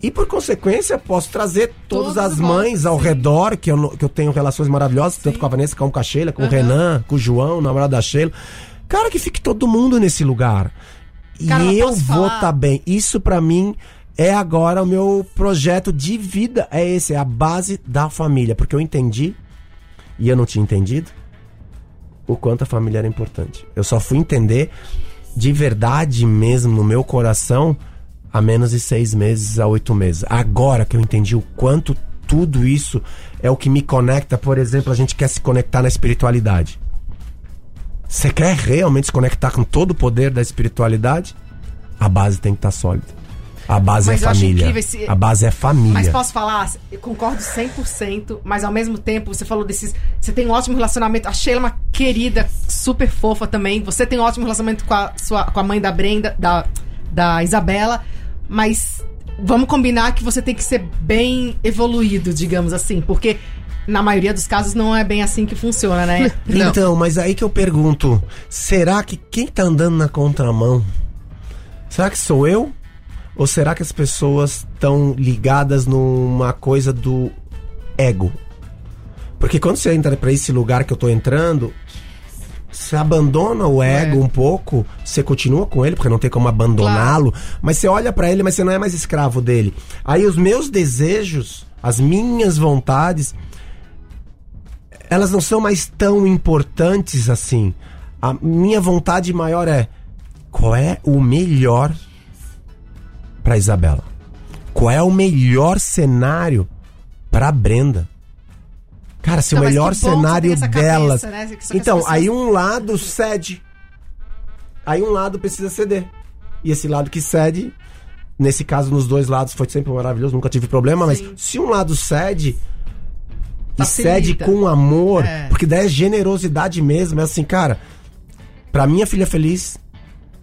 E por consequência, posso trazer todas Todos as mães ao sim. redor, que eu, que eu tenho relações maravilhosas, tanto com a Vanessa como com a Sheila, com o Renan, com o João, o namorado da Sheila. Cara, que fique todo mundo nesse lugar. Cara, e eu vou estar bem. Isso pra mim é agora o meu projeto de vida. É esse, é a base da família. Porque eu entendi, e eu não tinha entendido, o quanto a família era importante. Eu só fui entender de verdade mesmo no meu coração há menos de seis meses, a oito meses. Agora que eu entendi o quanto tudo isso é o que me conecta. Por exemplo, a gente quer se conectar na espiritualidade. Você quer realmente se conectar com todo o poder da espiritualidade? A base tem que estar sólida. A base Mas é eu acho família. esse- A base é família. Mas posso falar, eu concordo 100%, mas ao mesmo tempo você falou desses. Você tem um ótimo relacionamento. A Sheila é uma querida, super fofa também. Você tem um ótimo relacionamento com a, sua, com a mãe da Brenda, da, da Isabela. Mas vamos combinar que você tem que ser bem evoluído, digamos assim. Porque na maioria dos casos não é bem assim que funciona, né? Não. Então, mas aí que eu pergunto: será que quem tá andando na contramão? Será que sou eu? Ou será que as pessoas estão ligadas numa coisa do ego? Porque quando você entra pra esse lugar que eu tô entrando, você abandona o ego ego. um pouco, você continua com ele, porque não tem como abandoná-lo, mas você olha pra ele, mas você não é mais escravo dele. Aí os meus desejos, as minhas vontades, elas não são mais tão importantes assim. A minha vontade maior é qual é o melhor para Isabela? Qual é o melhor cenário para Brenda? Cara, se Não, o melhor cenário essa cabeça, delas. né? Então, pessoas- aí um lado cede. Aí um lado precisa ceder. E esse lado que cede, nesse caso, nos dois lados foi sempre maravilhoso, nunca tive problema, mas Sim. se um lado cede, e Facilita. cede com amor, É. porque daí é generosidade mesmo. É assim, cara, pra minha filha feliz,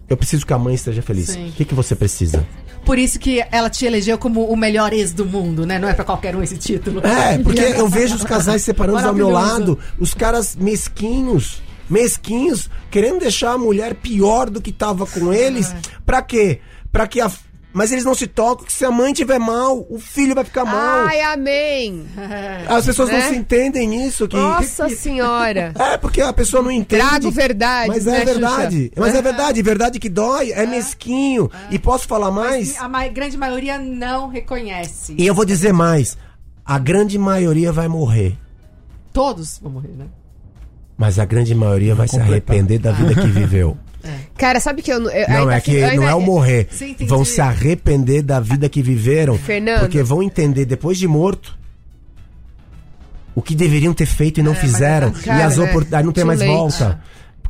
Eu preciso que a mãe esteja feliz. Sim. O que, que você precisa? Por isso que ela te elegeu como o melhor ex do mundo, né? Não é pra qualquer um esse título. É, porque eu vejo os casais separados ao meu lado, os caras mesquinhos, mesquinhos, querendo deixar a mulher pior do que tava com eles. Pra quê? Pra que a. Mas eles não se tocam que se a mãe tiver mal, o filho vai ficar mal. Ai, amém. As pessoas né? não se entendem isso. Que, Nossa senhora. É, porque a pessoa não entende. Trago verdade, Mas né, é verdade. Xuxa? Mas é verdade. Verdade que dói. É mesquinho. E posso falar mais? Mas a ma- grande maioria não reconhece. E eu vou dizer mais. A grande maioria vai morrer. Todos vão morrer, né? Mas a grande maioria vai se arrepender da vida que viveu. Cara, sabe que eu, eu Não, é que não é o morrer. Sim. Vão se arrepender da vida que viveram. Fernando. Porque vão entender depois de morto o que deveriam ter feito e não É, mas é fizeram. verdade. e Cara, as né? oportunidades não tem Too mais late. volta.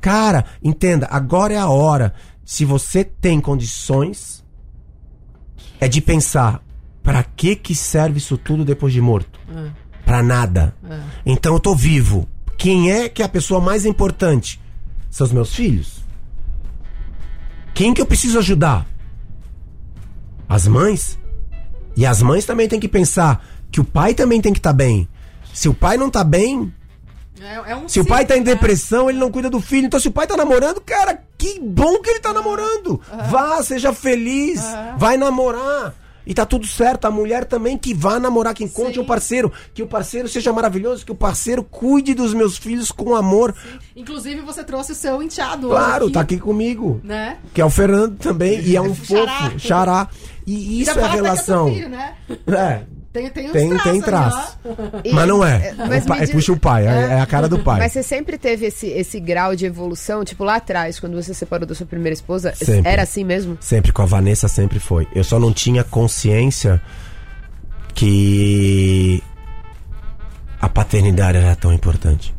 Cara, entenda, agora é a hora. Se você tem condições, é de pensar: pra que que serve isso tudo depois de morto? É. Pra nada. Então eu tô vivo. Quem é que é a pessoa mais importante? São os meus filhos. Quem que eu preciso ajudar? As mães? E as mães também têm que pensar que o pai também tem que estar bem. Se o pai não tá bem, É, é um se o pai tá em né? depressão, ele não cuida do filho. Então, se o pai tá namorando, cara, que bom que ele tá namorando. Vá, seja feliz. Vai namorar. E tá tudo certo. A mulher também que vá namorar, que encontre Sim. um parceiro. Que o parceiro seja maravilhoso, que o parceiro cuide dos meus filhos com amor. Inclusive, você trouxe o seu enteado Claro, hoje tá aqui comigo. Né? Que é o Fernando também. E é um fofo, xará. E isso é a é relação. filho, né? É, Tem, tem tem, traços tem aí, traço. E- Mas não é. Mas O pai- me é diz- puxa o pai, é, é a cara do pai. Mas você sempre teve esse, esse grau de evolução? Tipo, lá atrás, quando você separou da sua primeira esposa, Sempre. era assim mesmo? Sempre com a Vanessa sempre foi. Eu só não tinha consciência que a paternidade era tão importante.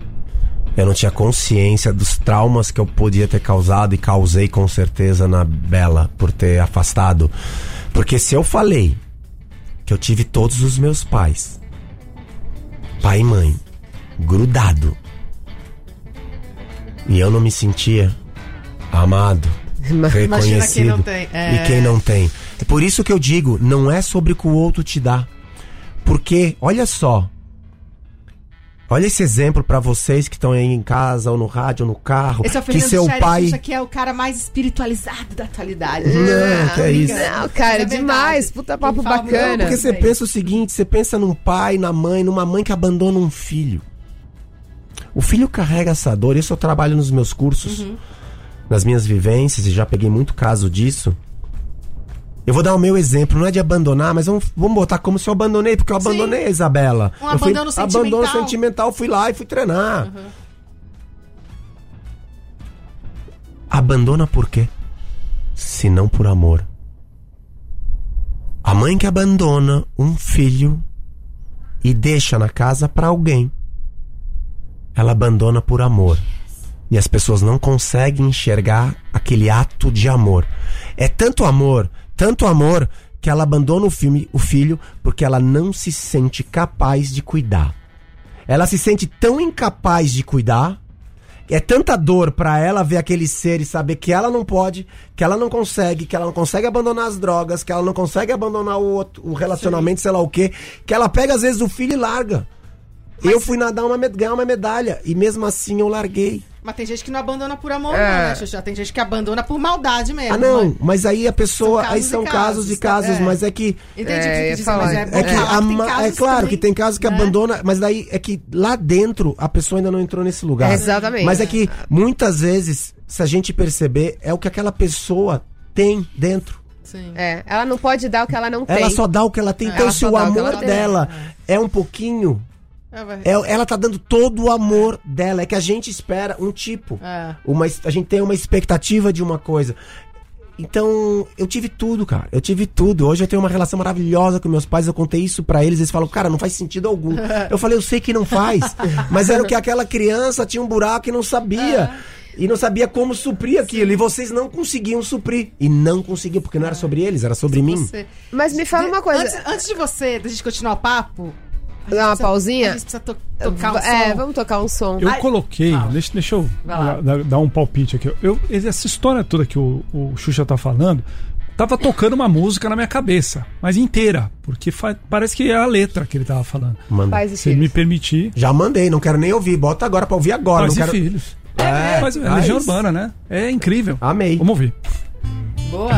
Eu não tinha consciência dos traumas que eu podia ter causado e causei com certeza na Bela por ter afastado. Porque se eu falei que eu tive todos os meus pais, pai e mãe, grudado, e eu não me sentia amado, reconhecido. quem é. E quem não tem. É por isso que eu digo, não é sobre o que o outro te dá. Porque, olha só. Olha esse exemplo pra vocês que estão aí em casa, ou no rádio, ou no carro. Esse é o que Fernando seu Scherer, pai. Xuxa, que é o cara mais espiritualizado da atualidade. Não, que é isso. Não, cara, É demais. verdade. Puta papo bacana. Porque você pensa o seguinte, você pensa num pai, na mãe, numa mãe que abandona um filho. O filho carrega essa dor, isso eu trabalho nos meus cursos, Uhum. nas minhas vivências, e já peguei muito caso disso. Eu vou dar o meu exemplo, não é de abandonar, mas vamos, vamos botar como se eu abandonei, porque eu Sim. abandonei a Isabela. Um eu fui, abandono sentimental. Abandono sentimental, fui lá e fui treinar. Abandona por quê? Se não por amor. A mãe que abandona um filho e deixa na casa pra alguém, ela abandona por amor. E as pessoas não conseguem enxergar aquele ato de amor. É tanto amor, tanto amor, que ela abandona o, filme, o filho porque ela não se sente capaz de cuidar. Ela se sente tão incapaz de cuidar é tanta dor pra ela ver aquele ser e saber que ela não pode, que ela não consegue, que ela não consegue abandonar as drogas, que ela não consegue abandonar o, outro, o relacionamento, sei lá o quê, que ela pega às vezes o filho e larga. Eu fui nadar uma, ganhar uma medalha e mesmo assim eu larguei. Mas tem gente que não abandona por amor, É. não, né, Xuxa? Tem gente que abandona por maldade mesmo. Ah, não, Mas- mas aí a pessoa. São aí são casos e casos, casos, é. mas é que. Entendi É, o que falar. é bom É que a é claro também, que tem casos que né? abandona, mas daí é que lá dentro a pessoa ainda não entrou nesse lugar. Exatamente. Mas é que muitas vezes, se a gente perceber, é o que aquela pessoa tem dentro. Sim. É, ela não pode dar o que ela não tem. Ela só dá o que ela tem. Então, Ela se o amor ela tem. dela é um pouquinho, É, é- ela tá dando todo o amor dela. É que a gente espera um tipo. É. Uma, a gente tem uma expectativa de uma coisa. Então, eu tive tudo, cara. Eu tive tudo. Hoje eu tenho uma relação maravilhosa com meus pais. Eu contei isso pra eles. Eles falam, cara, não faz sentido algum. Eu falei, eu sei que não faz. Mas era o que aquela criança tinha um buraco e não sabia. E não sabia como suprir aquilo. E vocês não conseguiam suprir. E não conseguiam, porque não era sobre eles, era sobre mim. Você- Mas me fala uma coisa. Antes, antes de você, da gente continuar o papo, Dar uma precisa- pausinha? A gente precisa to- tocar um é, som. vamos tocar um som. Eu Ai, coloquei, fala. deixa, deixa eu dar, dar um palpite aqui. Eu, essa história toda que o, o Xuxa tá falando, tava tocando uma música na minha cabeça, mas inteira, porque parece que é a letra que ele tava falando. Manda. Pais e Se ele me permitir, Já mandei, não quero nem ouvir. Bota agora pra ouvir agora. pais não e quero... filhos. É, Mas é mas- Legião Urbana, né? É incrível. Amei. Vamos ouvir. Boa.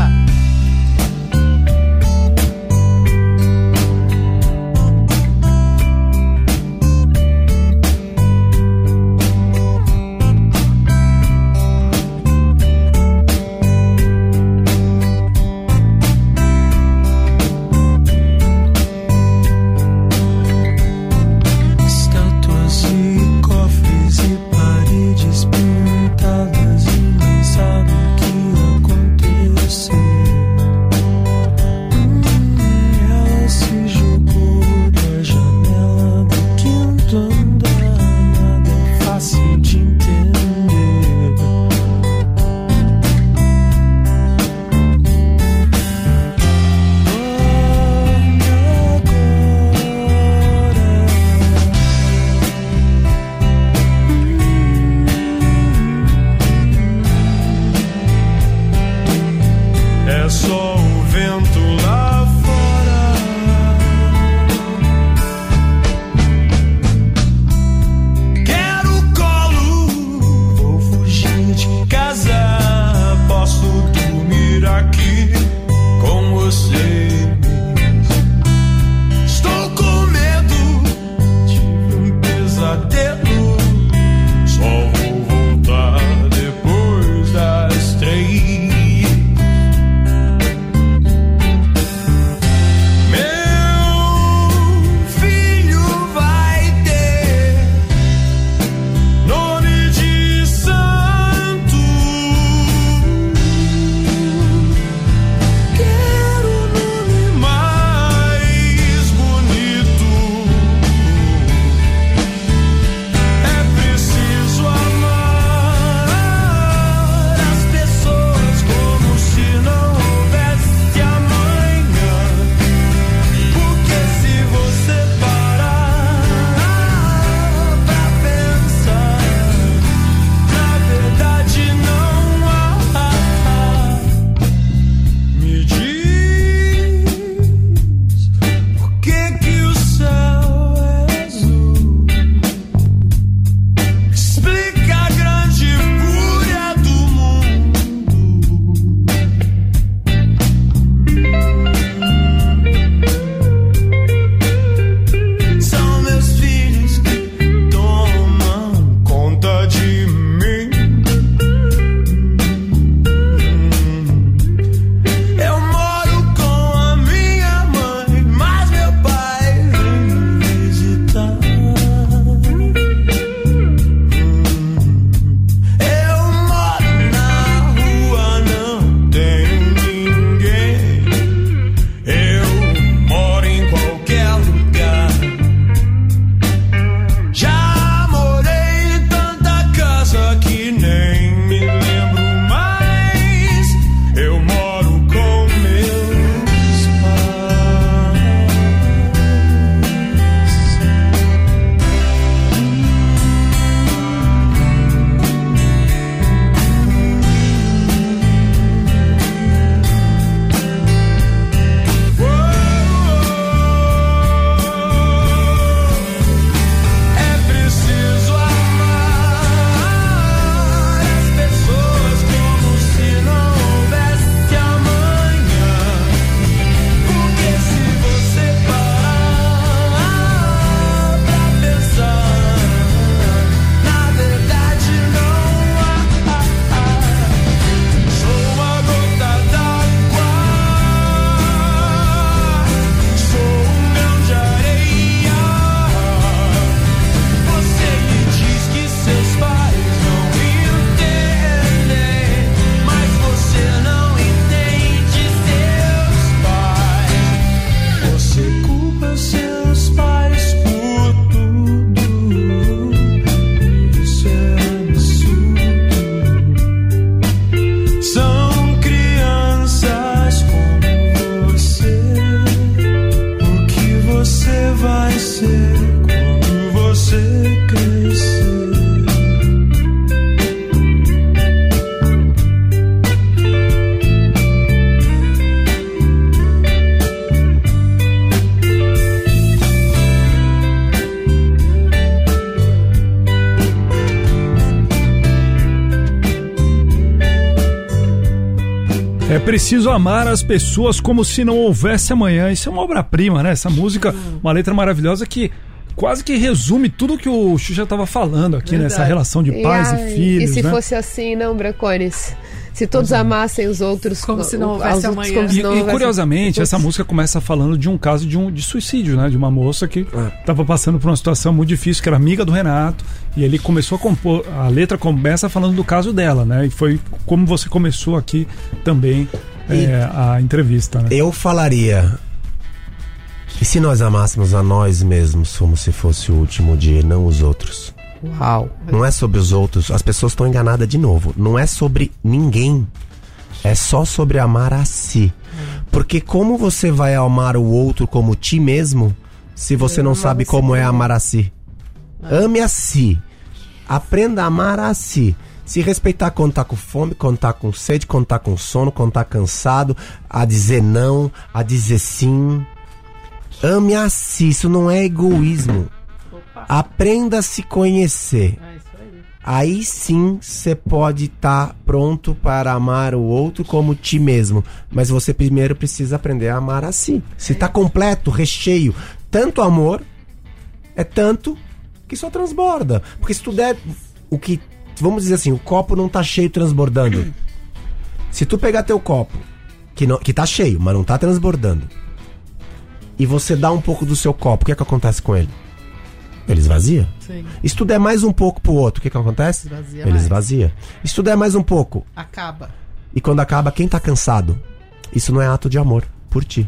Preciso amar as pessoas como se não houvesse amanhã. Isso é uma obra-prima, né? Essa música, uma letra maravilhosa que quase que resume tudo que o Xuxa estava falando aqui Verdade. nessa relação de pais e, ai, filhos. E se né? fosse assim, não, Bracones? Se todos amassem os outros Como se não houvesse outros amanhã. se E, não e, houvesse- curiosamente, essa música começa falando de um caso de, um, de suicídio, né? De uma moça que estava passando por uma situação muito difícil, que era amiga do Renato, e ele começou a compor. A letra começa falando do caso dela, né? E foi como você começou aqui também E- é, a entrevista, né? Eu falaria. E se nós amássemos a nós mesmos como se fosse o último dia e não os outros? Uau. Não é sobre os outros. As pessoas estão enganadas de novo. Não é sobre ninguém. É só sobre amar a si. Porque como você vai amar o outro como ti mesmo se você não sabe como é amar a si? Ame a si. Aprenda a amar a si. Se respeitar quando tá com fome, quando tá com sede, quando tá com sono, quando tá cansado, a dizer não, a dizer sim. Ame a si, isso não é egoísmo. Aprenda a se conhecer. Aí sim você pode estar pronto para amar o outro como ti mesmo. Mas você primeiro precisa aprender a amar a si. Se tá completo, recheio, tanto amor, é tanto que só transborda. Porque se tu der o que. Vamos dizer assim, o copo não tá cheio transbordando. Se tu pegar teu copo, que, não, que tá cheio, mas não tá transbordando, e você dá um pouco do seu copo, o que é que acontece com ele? Ele esvazia. Sim. E se tu der mais um pouco pro outro, o que que acontece? Esvazia Ele mais. esvazia. E se tu der mais um pouco, Acaba. e quando acaba, quem tá cansado? Isso não é ato de amor por ti.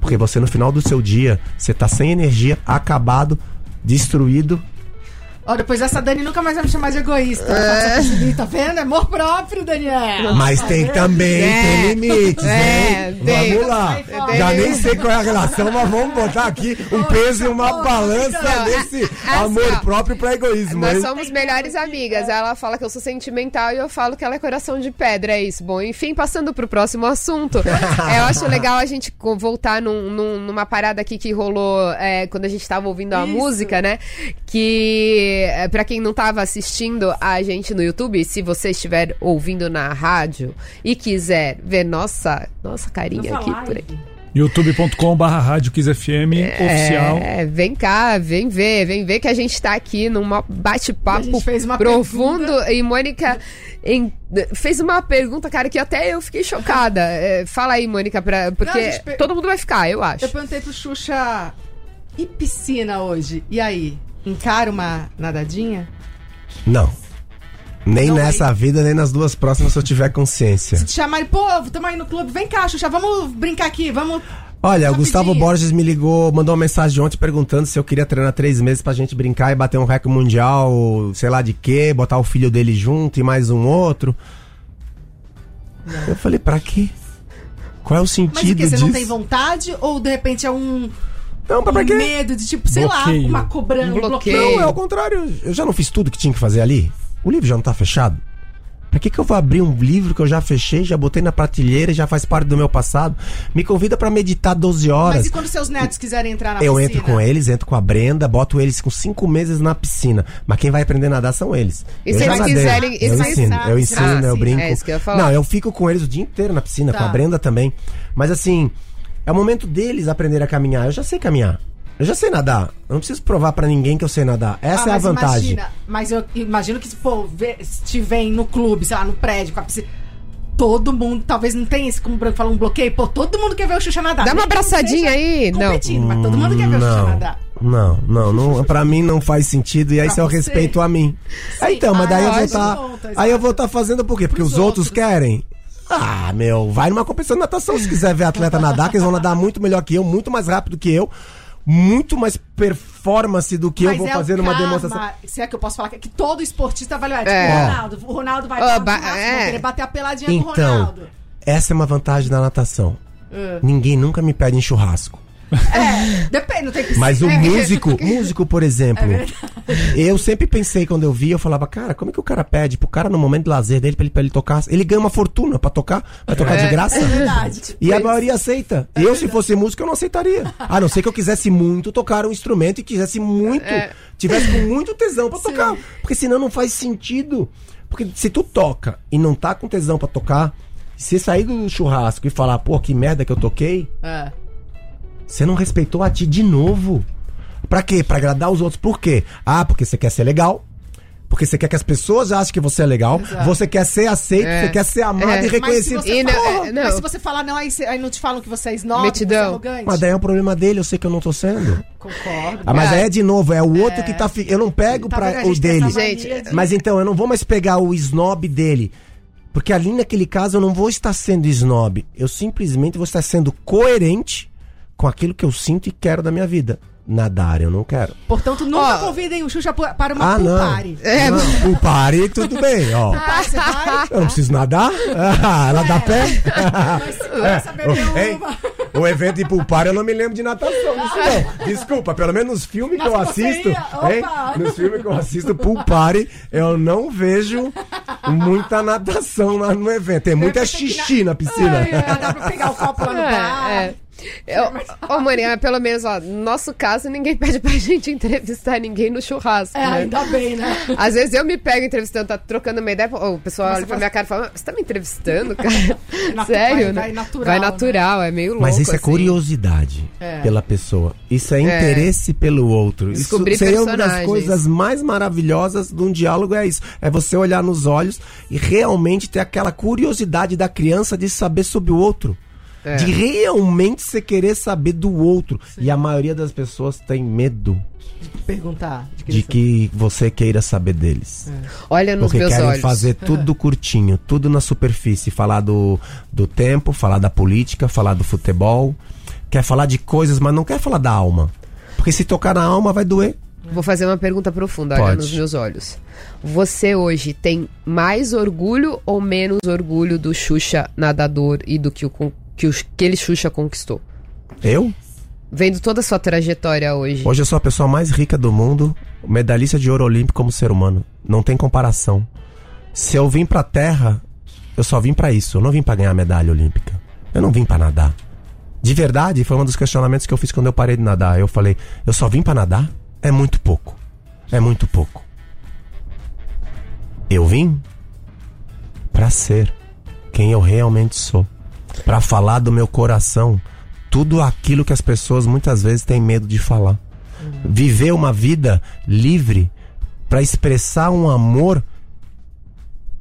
Porque você no final do seu dia, você tá sem energia, acabado, destruído. Ó, depois dessa Dani nunca mais vai me chamar de egoísta. É. Tá vendo? Amor próprio, Daniel. Mas tem também, É. tem limites, É, hein? tem. Vamos lá. Já nem sei qual é a relação, mas vamos botar aqui um peso e uma balança assim, amor próprio pra egoísmo, Nós hein? somos melhores amigas. Ela fala que eu sou sentimental e eu falo que ela é coração de pedra. É isso. Bom, enfim, passando pro próximo assunto. É, eu acho legal a gente voltar num- num- numa parada aqui que rolou é, quando a gente tava ouvindo a Isso. música, né? Que, é, pra quem não tava assistindo a gente no YouTube, se você estiver ouvindo na rádio e quiser ver nossa, nossa carinha aqui por aqui. youtube.com.br Rádio FM oficial. É, vem cá, vem ver, vem ver que a gente tá aqui num bate-papo profundo pergunta. e Mônica em- fez uma pergunta, cara, que até eu fiquei chocada. É, fala aí, Mônica, pra, porque gente per- todo mundo vai ficar, eu acho. Eu perguntei pro Xuxa, e piscina hoje? E aí? Encara uma nadadinha? Não. Nem Não nessa vida, nem nas duas próximas se eu tiver consciência. Se te chamarem, pô, tamo aí no clube, vem cá, Xuxa, vamos brincar aqui, vamos. Olha, o Gustavo. Borges me ligou, mandou uma mensagem ontem perguntando se eu queria treinar três meses pra gente brincar e bater um recorde mundial, sei lá de quê, botar o filho dele junto e mais um outro. Eu falei, pra quê? Qual é o Mas o sentido que? Você disso? não tem vontade? Ou de repente é um, Não, mas pra quê? medo de, tipo, sei Bloqueio. lá, uma cobrança, um Um bloqueio? Não, é ao contrário. Eu já não fiz tudo que tinha que fazer ali. O livro já não tá fechado. Pra que, que eu vou abrir um livro que eu já fechei, já botei na prateleira, já faz parte do meu passado? Me convida pra meditar 12 horas. Mas e quando seus netos quiserem entrar na Eu piscina? entro com eles, entro com a Brenda, boto eles com cinco meses na piscina. Mas quem vai aprender a nadar são eles. E eu se eles quiserem- Eu eles ensino, sabem, eu ah, ensino, eu sim, brinco. é isso que eu ia falar. Não, eu fico com eles o dia inteiro na piscina, Tá. com a Brenda também. Mas assim, é o momento deles aprenderem a caminhar. Eu já sei caminhar. Eu já sei nadar. Eu não preciso provar pra ninguém que eu sei nadar. Essa Ah, é a vantagem. Imagina, mas eu imagino que, pô, vê, se te vem no clube, sei lá, no prédio, com a piscina. Todo mundo, talvez não tenha esse, como o Branco falou, um bloqueio. Pô, todo mundo quer ver o Xuxa nadar. Dá uma não abraçadinha aí. Não. Mas todo mundo quer ver o Xuxa Não, nadar. não, não, não, pra mim não faz sentido e aí se eu você. respeito a mim. Sim. então, mas Ah, daí eu vou estar. exato. aí eu vou estar fazendo por quê? Porque Pros os outros, outros. querem. Ah, meu, vai numa competição de natação se quiser ver atleta nadar, que eles vão nadar muito melhor que eu, muito mais rápido que eu, muito mais performance do que eu Mas vou é fazer numa demonstração. Se é que eu posso falar, que que todo esportista vai olhar. Tipo, É. o Ronaldo. O Ronaldo vai um ba- churrasco, é. bater a peladinha com o Então, Ronaldo. essa é uma vantagem da natação. É. Ninguém nunca me pede em churrasco. É, depende, não tem piscina. Mas o É. músico, músico, por exemplo, eu sempre pensei quando eu via, eu falava, cara, como é que o cara pede pro cara no momento de lazer dele pra ele, pra ele tocar? Ele ganha uma fortuna pra tocar, vai tocar de graça. É verdade. E a maioria aceita. eu, se fosse músico, eu não aceitaria. A não ser que eu quisesse muito tocar um instrumento e quisesse muito. Tivesse com muito tesão pra tocar. Porque senão não faz sentido. Porque se tu toca e não tá com tesão pra tocar, Se sair do churrasco e falar, pô, que merda que eu toquei, É. você não respeitou a ti de novo. Pra quê? Pra agradar os outros. Por quê? Ah, porque você quer ser legal. Porque você quer que as pessoas achem que você é legal. Exato. Você quer ser aceito, É. você quer ser amado É. e Mas se reconhecido. você E não- é, não. mas se você falar não, aí, aí não te falam que você é snob, que você é arrogante. Mas daí é o problema dele, eu sei que eu não tô sendo. Concordo. Ah, mas É. aí é de novo, é o outro que tá. fi- Eu não pego Tá pra o dele. Gente, de- Mas então, eu não vou mais pegar o snob dele. Porque ali naquele caso eu não vou estar sendo snob. Eu simplesmente vou estar sendo coerente com aquilo que eu sinto e quero da minha vida. Nadar, eu não quero. Portanto, nunca Ó. convidem o Xuxa para uma ah, pool não. party. É. Não, o pare, tudo bem, ó. Você vai? Eu não preciso nadar? Ah, ela dá pé? Mas segurança, beber Hein? uma. O evento de pulpar eu não me lembro de natação. Isso não. Desculpa, pelo menos nos filmes que eu assisto. Hein? Nos filmes que eu assisto, pulpare, eu não vejo muita natação lá no evento. Tem muita xixi na piscina. Ai, dá pra pegar o copo lá no bar. É, é. Eu, ô, Maria, pelo menos, ó, no nosso caso, ninguém pede pra gente entrevistar ninguém no churrasco. É, né? ainda bem, né? Às vezes eu me pego entrevistando, tá trocando uma ideia, ô, o pessoal olha pra minha cara e fala, você tá me entrevistando, cara? Sério, vai- né? vai natural, Vai né? natural, é meio louco. Mas isso é assim. curiosidade É. pela pessoa. Isso é interesse pelo outro. Descobrir isso seria uma das coisas mais maravilhosas de um diálogo é isso. É você olhar nos olhos e realmente ter aquela curiosidade da criança de saber sobre o outro. É. De realmente você querer saber do outro. E a maioria das pessoas tem medo Perguntar. de que você queira saber deles. Olha nos Porque meus querem olhos. fazer tudo curtinho, tudo na superfície. Falar do, do tempo, falar da política, falar do futebol. Quer falar de coisas, mas não quer falar da alma. Porque se tocar na alma vai doer. Vou fazer uma pergunta profunda, olha Pode. nos meus olhos. Você hoje tem mais orgulho ou menos orgulho do Xuxa nadador e do que, o, que o, aquele Xuxa conquistou? Eu? Vendo toda a sua trajetória hoje. Hoje eu sou a pessoa mais rica do mundo, medalhista de ouro olímpico como ser humano. Não tem comparação. Se eu vim pra terra, eu só vim pra isso. Eu não vim pra ganhar medalha olímpica. Eu não vim pra nadar. De verdade, foi um dos questionamentos que eu fiz quando eu parei de nadar. Eu falei, eu só vim pra nadar? É muito pouco. É muito pouco. Eu vim pra ser quem eu realmente sou. Pra falar do meu coração tudo aquilo que as pessoas muitas vezes têm medo de falar. Viver uma vida livre pra expressar um amor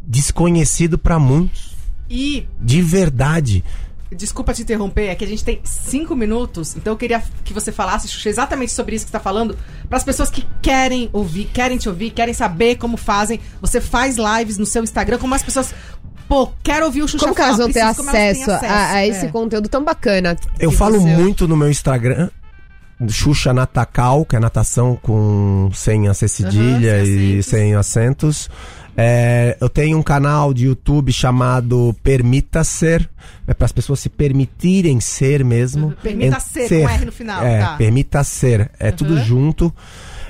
desconhecido pra muitos, E, de verdade. desculpa te interromper, é que a gente tem cinco minutos, então eu queria que você falasse, exatamente sobre isso que você tá falando, para as pessoas que querem ouvir, querem te ouvir, querem saber como fazem. Você faz lives no seu Instagram, como as pessoas. Pô, quero ouvir o Xuxa Como que elas vão ter acesso, têm a, a esse É. conteúdo tão bacana? Eu falo você- muito no meu Instagram, Xuxa Natacal, que é natação com sem acess cedilha sem e sem acentos. É, eu tenho um canal de YouTube chamado Permita Ser, é para as pessoas se permitirem ser mesmo. Uhum. Permita Ent- ser, com R no final, É, tá. permita ser, é tudo Uhum. junto.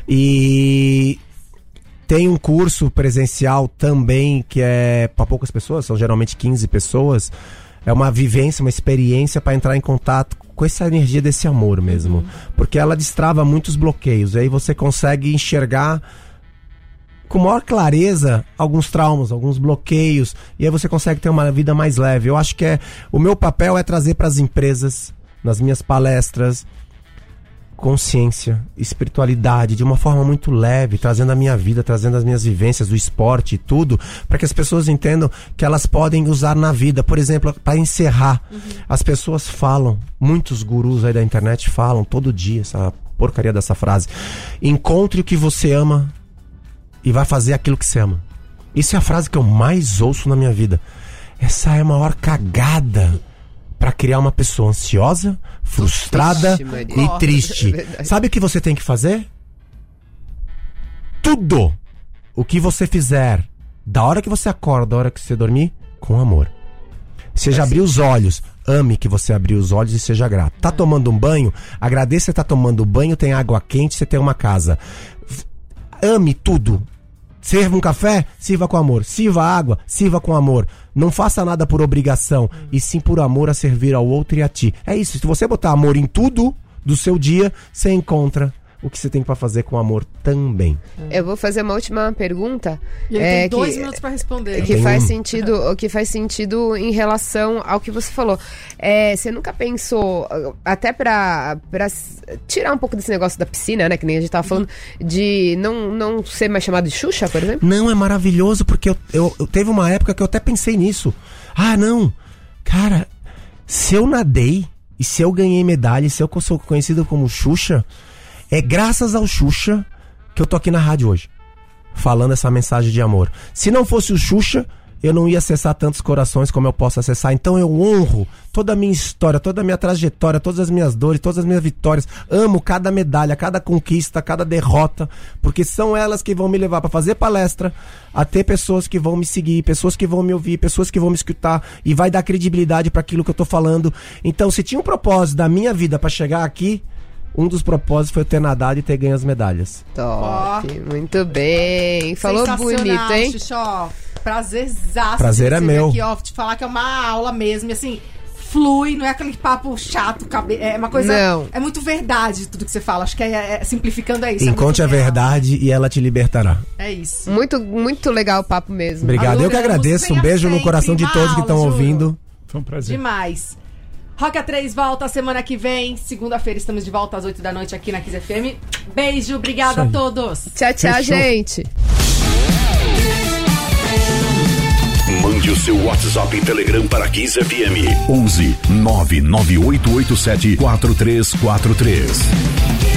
E tem um curso presencial também que é para poucas pessoas, são geralmente 15 pessoas. É uma vivência, uma experiência para entrar em contato com essa energia desse amor mesmo. Porque ela destrava muitos bloqueios. Aí você consegue enxergar com maior clareza alguns traumas, alguns bloqueios, e aí você consegue ter uma vida mais leve. Eu acho que é o meu papel é trazer para as empresas, nas minhas palestras, consciência, espiritualidade de uma forma muito leve, trazendo a minha vida, trazendo as minhas vivências do esporte e tudo, para que as pessoas entendam que elas podem usar na vida. Por exemplo, para encerrar, as pessoas falam, muitos gurus aí da internet falam todo dia essa porcaria dessa frase. Encontre o que você ama e vai fazer aquilo que você ama. Isso é a frase que eu mais ouço na minha vida. Essa é a maior cagada para criar uma pessoa ansiosa, frustrada e triste. é. Sabe o que você tem que fazer? Tudo o que você fizer, da hora que você acorda, da hora que você dormir, com amor. Seja abrir os olhos, ame que você abriu os olhos e seja grato. Tá tomando um banho? Agradeça que você tá tomando banho, tem água quente, você tem uma casa. Ame tudo. Serva um café? Sirva com amor. Sirva água? Sirva com amor. Não faça nada por obrigação, e sim por amor a servir ao outro e a ti. É isso. Se você botar amor em tudo do seu dia, você encontra o que você tem pra fazer com amor também. Eu vou fazer uma última pergunta. E é, tem dois que- minutos pra responder. que tenho faz um. sentido o que faz sentido em relação ao que você falou É, você nunca pensou até s- tirar um pouco desse negócio da piscina né que nem a gente tava falando de não, não ser mais chamado de Xuxa por exemplo Não, é maravilhoso, porque eu, eu, eu teve uma época que eu até pensei nisso. Ah, não. Cara, se eu nadei e se eu ganhei medalha, e se eu sou conhecido como Xuxa, é graças ao Xuxa que eu tô aqui na rádio hoje. Falando essa mensagem de amor. Se não fosse o Xuxa, eu não ia acessar tantos corações como eu posso acessar. Então eu honro toda a minha história, toda a minha trajetória, todas as minhas dores, todas as minhas vitórias. Amo cada medalha, cada conquista, cada derrota, porque são elas que vão me levar para fazer palestra, a ter pessoas que vão me seguir, pessoas que vão me ouvir, pessoas que vão me escutar e vai dar credibilidade para aquilo que eu tô falando. Então, se tinha um propósito da minha vida para chegar aqui, um dos propósitos foi eu ter nadado e ter ganho as medalhas. top muito bem falou Sensacional, bonito hein Xuxó. Prazerzaço. Prazer é meu. Aqui, ó, te falar que é uma aula mesmo, e assim, flui, não é aquele papo chato, cabe... é uma coisa... Não. É muito verdade tudo que você fala, acho que é, é- simplificando é isso. é Encontre a muito real. verdade e ela te libertará. É isso. muito muito legal o papo mesmo Obrigado. Alô, eu que agradeço. Um beijo no coração de todos que estão ouvindo. Foi um prazer. Demais. Rock A3 volta semana que vem. Segunda-feira estamos de volta às 8 da noite aqui na Kiss FM. Beijo, obrigada a todos. tchau tchau Fechou. gente Mande o seu WhatsApp e Telegram para 15 FM 11 99887 4343.